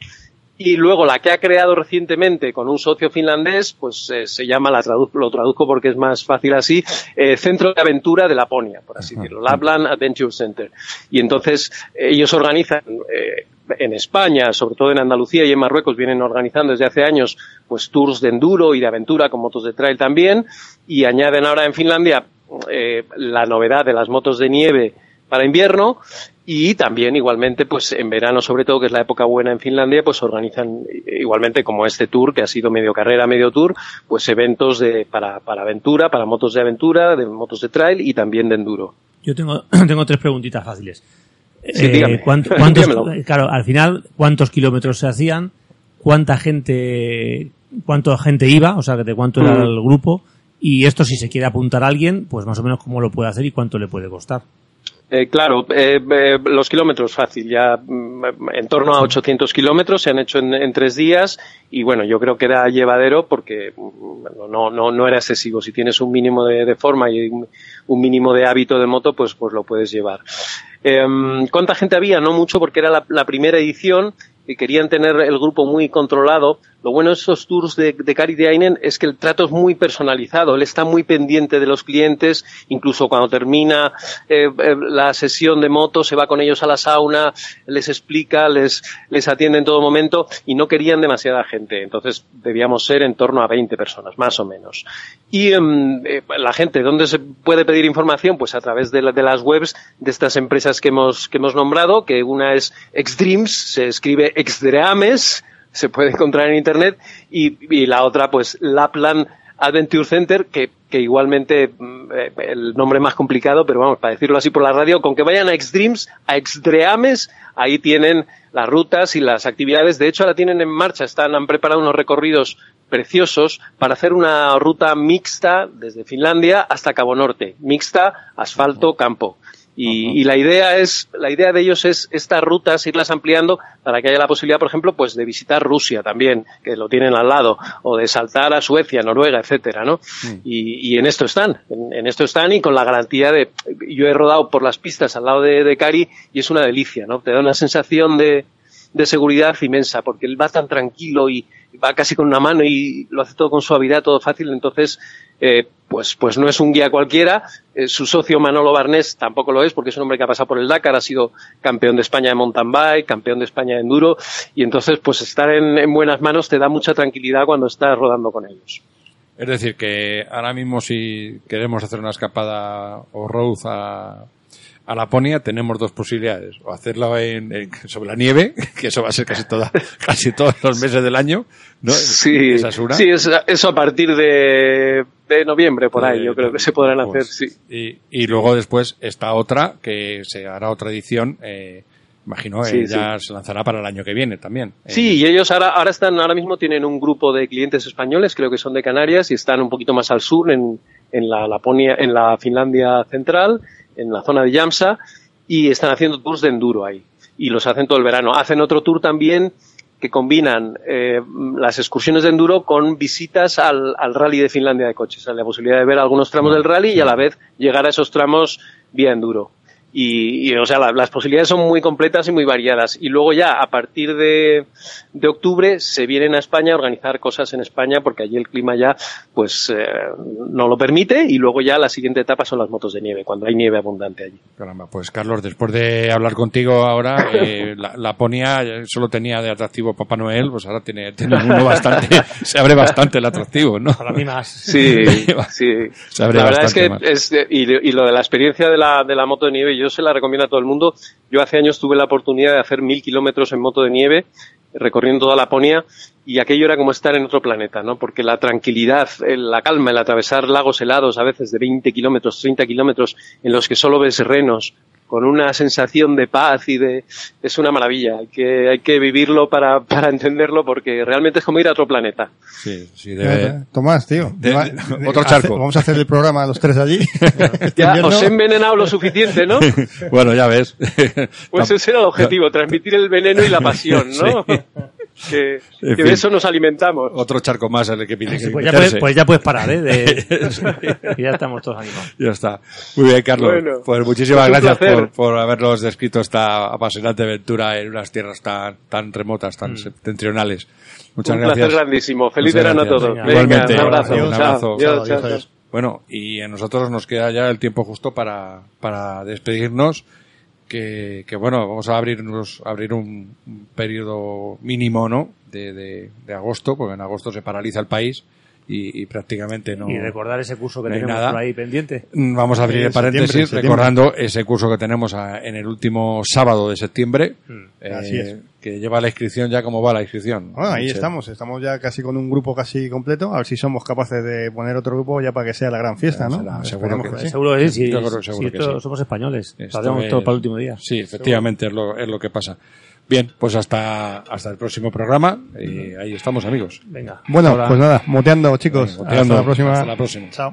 y luego la que ha creado recientemente con un socio finlandés, pues eh, se llama, la tradu- lo traduzco porque es más fácil así, eh, Centro de Aventura de Laponia, por así decirlo, Lapland Adventure Center. Y entonces eh, ellos organizan eh, en España, sobre todo en Andalucía y en Marruecos, vienen organizando desde hace años pues tours de enduro y de aventura con motos de trail también. Y añaden ahora en Finlandia eh, la novedad de las motos de nieve para invierno. Y también igualmente pues en verano sobre todo que es la época buena en Finlandia pues organizan igualmente como este tour que ha sido medio carrera medio tour pues eventos de para, para aventura para motos de aventura de motos de trail y también de enduro. Yo tengo, *clears throat* tengo tres preguntitas fáciles. Sí. ¿cuánto- cuántos, *laughs* Dígamelo. claro, al final, ¿cuántos kilómetros se hacían? ¿Cuánta gente, cuánta gente iba? O sea, de cuánto era Mm. el grupo. Y esto, si se quiere apuntar a alguien, pues más o menos cómo lo puede hacer y cuánto le puede costar. Eh, claro, eh, eh, los kilómetros fácil, ya mm, en torno a 800 kilómetros se han hecho en, en tres días y bueno, yo creo que era llevadero porque mm, no, no, no era excesivo. Si tienes un mínimo de, de forma y un, un mínimo de hábito de moto, pues, pues lo puedes llevar. Em, ¿Cuánta gente había? No mucho porque era la, la primera edición y querían tener el grupo muy controlado. Lo bueno de esos tours de, de Ainen es que el trato es muy personalizado. Él está muy pendiente de los clientes, incluso cuando termina eh, eh, la sesión de moto, se va con ellos a la sauna, les explica, les, les atiende en todo momento y no querían demasiada gente. Entonces debíamos ser en torno a 20 personas, más o menos. Y em, eh, la gente, ¿dónde se puede pedir información? Pues a través de, la- de las webs de estas empresas que hemos, que hemos nombrado, que una es Xdreams, se escribe Xdreames, se puede encontrar en internet, y, y la otra, pues Lapland Adventure Center, que, que igualmente mm, eh, el nombre más complicado, pero vamos, para decirlo así por la radio, con que vayan a Xdreams, a Xdreames, ahí tienen las rutas y las actividades. De hecho, ahora tienen en marcha, están, han preparado unos recorridos preciosos para hacer una ruta mixta desde Finlandia hasta Cabo Norte. Mixta, asfalto, campo. Y, y la idea es, la idea de ellos es estas rutas irlas ampliando para que haya la posibilidad, por ejemplo, pues de visitar Rusia también, que lo tienen al lado, o de saltar a Suecia, Noruega, etcétera, ¿no? Y, y en esto están, en, en esto están y con la garantía de, yo he rodado por las pistas al lado de, de Cari y es una delicia, ¿no? Te da una sensación de, de seguridad inmensa, porque él va tan tranquilo y va casi con una mano y lo hace todo con suavidad, todo fácil, entonces, eh, pues, pues no es un guía cualquiera. Eh, su socio Manolo Barnés tampoco lo es, porque es un hombre que ha pasado por el Dakar, ha sido campeón de España de mountain bike, campeón de España de enduro, y entonces, pues estar en, en buenas manos te da mucha tranquilidad cuando estás rodando con ellos. Es decir, que ahora mismo si queremos hacer una escapada o road a, a Laponia, tenemos dos posibilidades. O hacerlo en, en- sobre la nieve, *laughs* que eso va a ser casi toda, *laughs* casi todos los meses del año, ¿no? Sí, Esa es una. sí, es- eso a partir de, de noviembre, por ahí, Eh, yo creo que se podrán pues, hacer, sí. Y, y luego después esta otra, que se hará otra edición, eh, imagino, eh, Sí, ya se lanzará para el año que viene también. Eh, Sí, y ellos ahora, ahora están, ahora mismo tienen un grupo de clientes españoles, creo que son de Canarias, y están un poquito más al sur, en, en la Laponia, en la Finlandia central, en la zona de Yamsa, y están haciendo tours de enduro ahí. Y los hacen todo el verano. Hacen otro tour también que combinan eh, las excursiones de enduro con visitas al, al rally de Finlandia de coches. La posibilidad de ver algunos tramos del rally y a la vez llegar a esos tramos vía enduro. Y, y, o sea, la- las posibilidades son muy completas y muy variadas. Y luego ya, a partir de, de octubre, se vienen a España a organizar cosas en España porque allí el clima ya, pues, eh, no lo permite. Y luego ya la siguiente etapa son las motos de nieve, cuando hay nieve abundante allí. Caramba, pues Carlos, después de hablar contigo ahora, eh, *laughs* la, Laponia eh, solo tenía de atractivo Papá Noel, pues ahora tiene, tiene uno bastante, *laughs* se abre bastante el atractivo, ¿no? Para mí más. Sí, sí. *laughs* Se abre la verdad es que es, y, y lo de la experiencia de la, de la moto de nieve, yo se la recomiendo a todo el mundo. Yo hace años tuve la oportunidad de hacer mil kilómetros en moto de nieve, recorriendo toda Laponia, y aquello era como estar en otro planeta, ¿no? Porque la tranquilidad, el- la calma, el atravesar lagos helados, a veces de 20 kilómetros, 30 kilómetros, en los que solo ves renos, con una sensación de paz y de es una maravilla hay que hay que vivirlo para, para entenderlo porque realmente es como ir a otro planeta Sí, sí, debe... Tomás, tío. de- va- de- otro charco. vamos a hacer el programa los tres allí. Este *laughs* ya *laughs* invierno. os he envenenado lo suficiente no *laughs* bueno, ya ves. pues ese era el objetivo transmitir el veneno y la pasión no Sí. Que, En que de eso nos alimentamos Otro charco más en el que pide que Pues ya, puedes, pues ya puedes parar, ¿eh? De- *laughs* ya estamos todos animados. Ya está. Muy bien, Carlos. Bueno, pues muchísimas pues un gracias por, por habernos descrito esta apasionante aventura en unas tierras tan, tan remotas, Mm. tan septentrionales. Muchas un gracias. placer grandísimo feliz Muchas verano a gracias. todos Venga, Igualmente. un abrazo, Un Chao. abrazo. Adiós, Chao, adiós. Bueno, y a nosotros nos queda ya el tiempo justo para, para despedirnos. Que, que bueno, vamos a abrirnos, abrir un, un periodo mínimo, ¿no? De, de, de agosto, porque en agosto se paraliza el país y, y prácticamente no. Y recordar ese curso que no tenemos nada. por ahí pendiente. Mm, Vamos a abrir el paréntesis septiembre, septiembre. recordando ese curso que tenemos a- en el último sábado de septiembre, eh, Así es. Que lleva la inscripción ya como va la inscripción. Bueno, ahí estamos, estamos ya casi con un grupo casi completo, a ver si somos capaces de poner otro grupo ya para que sea la gran fiesta, ¿no? Será, seguro que que sí. Seguro que sí, sí, Yo creo que seguro sí, que esto sí. somos españoles. Esto Lo hacemos es- todo para el último día. Sí, efectivamente es lo, es lo que pasa. Bien, pues hasta, hasta el próximo programa y ahí estamos amigos. Venga. Bueno, pues nada, moteando chicos, Moteando. hasta la próxima. Hasta la próxima. Chao.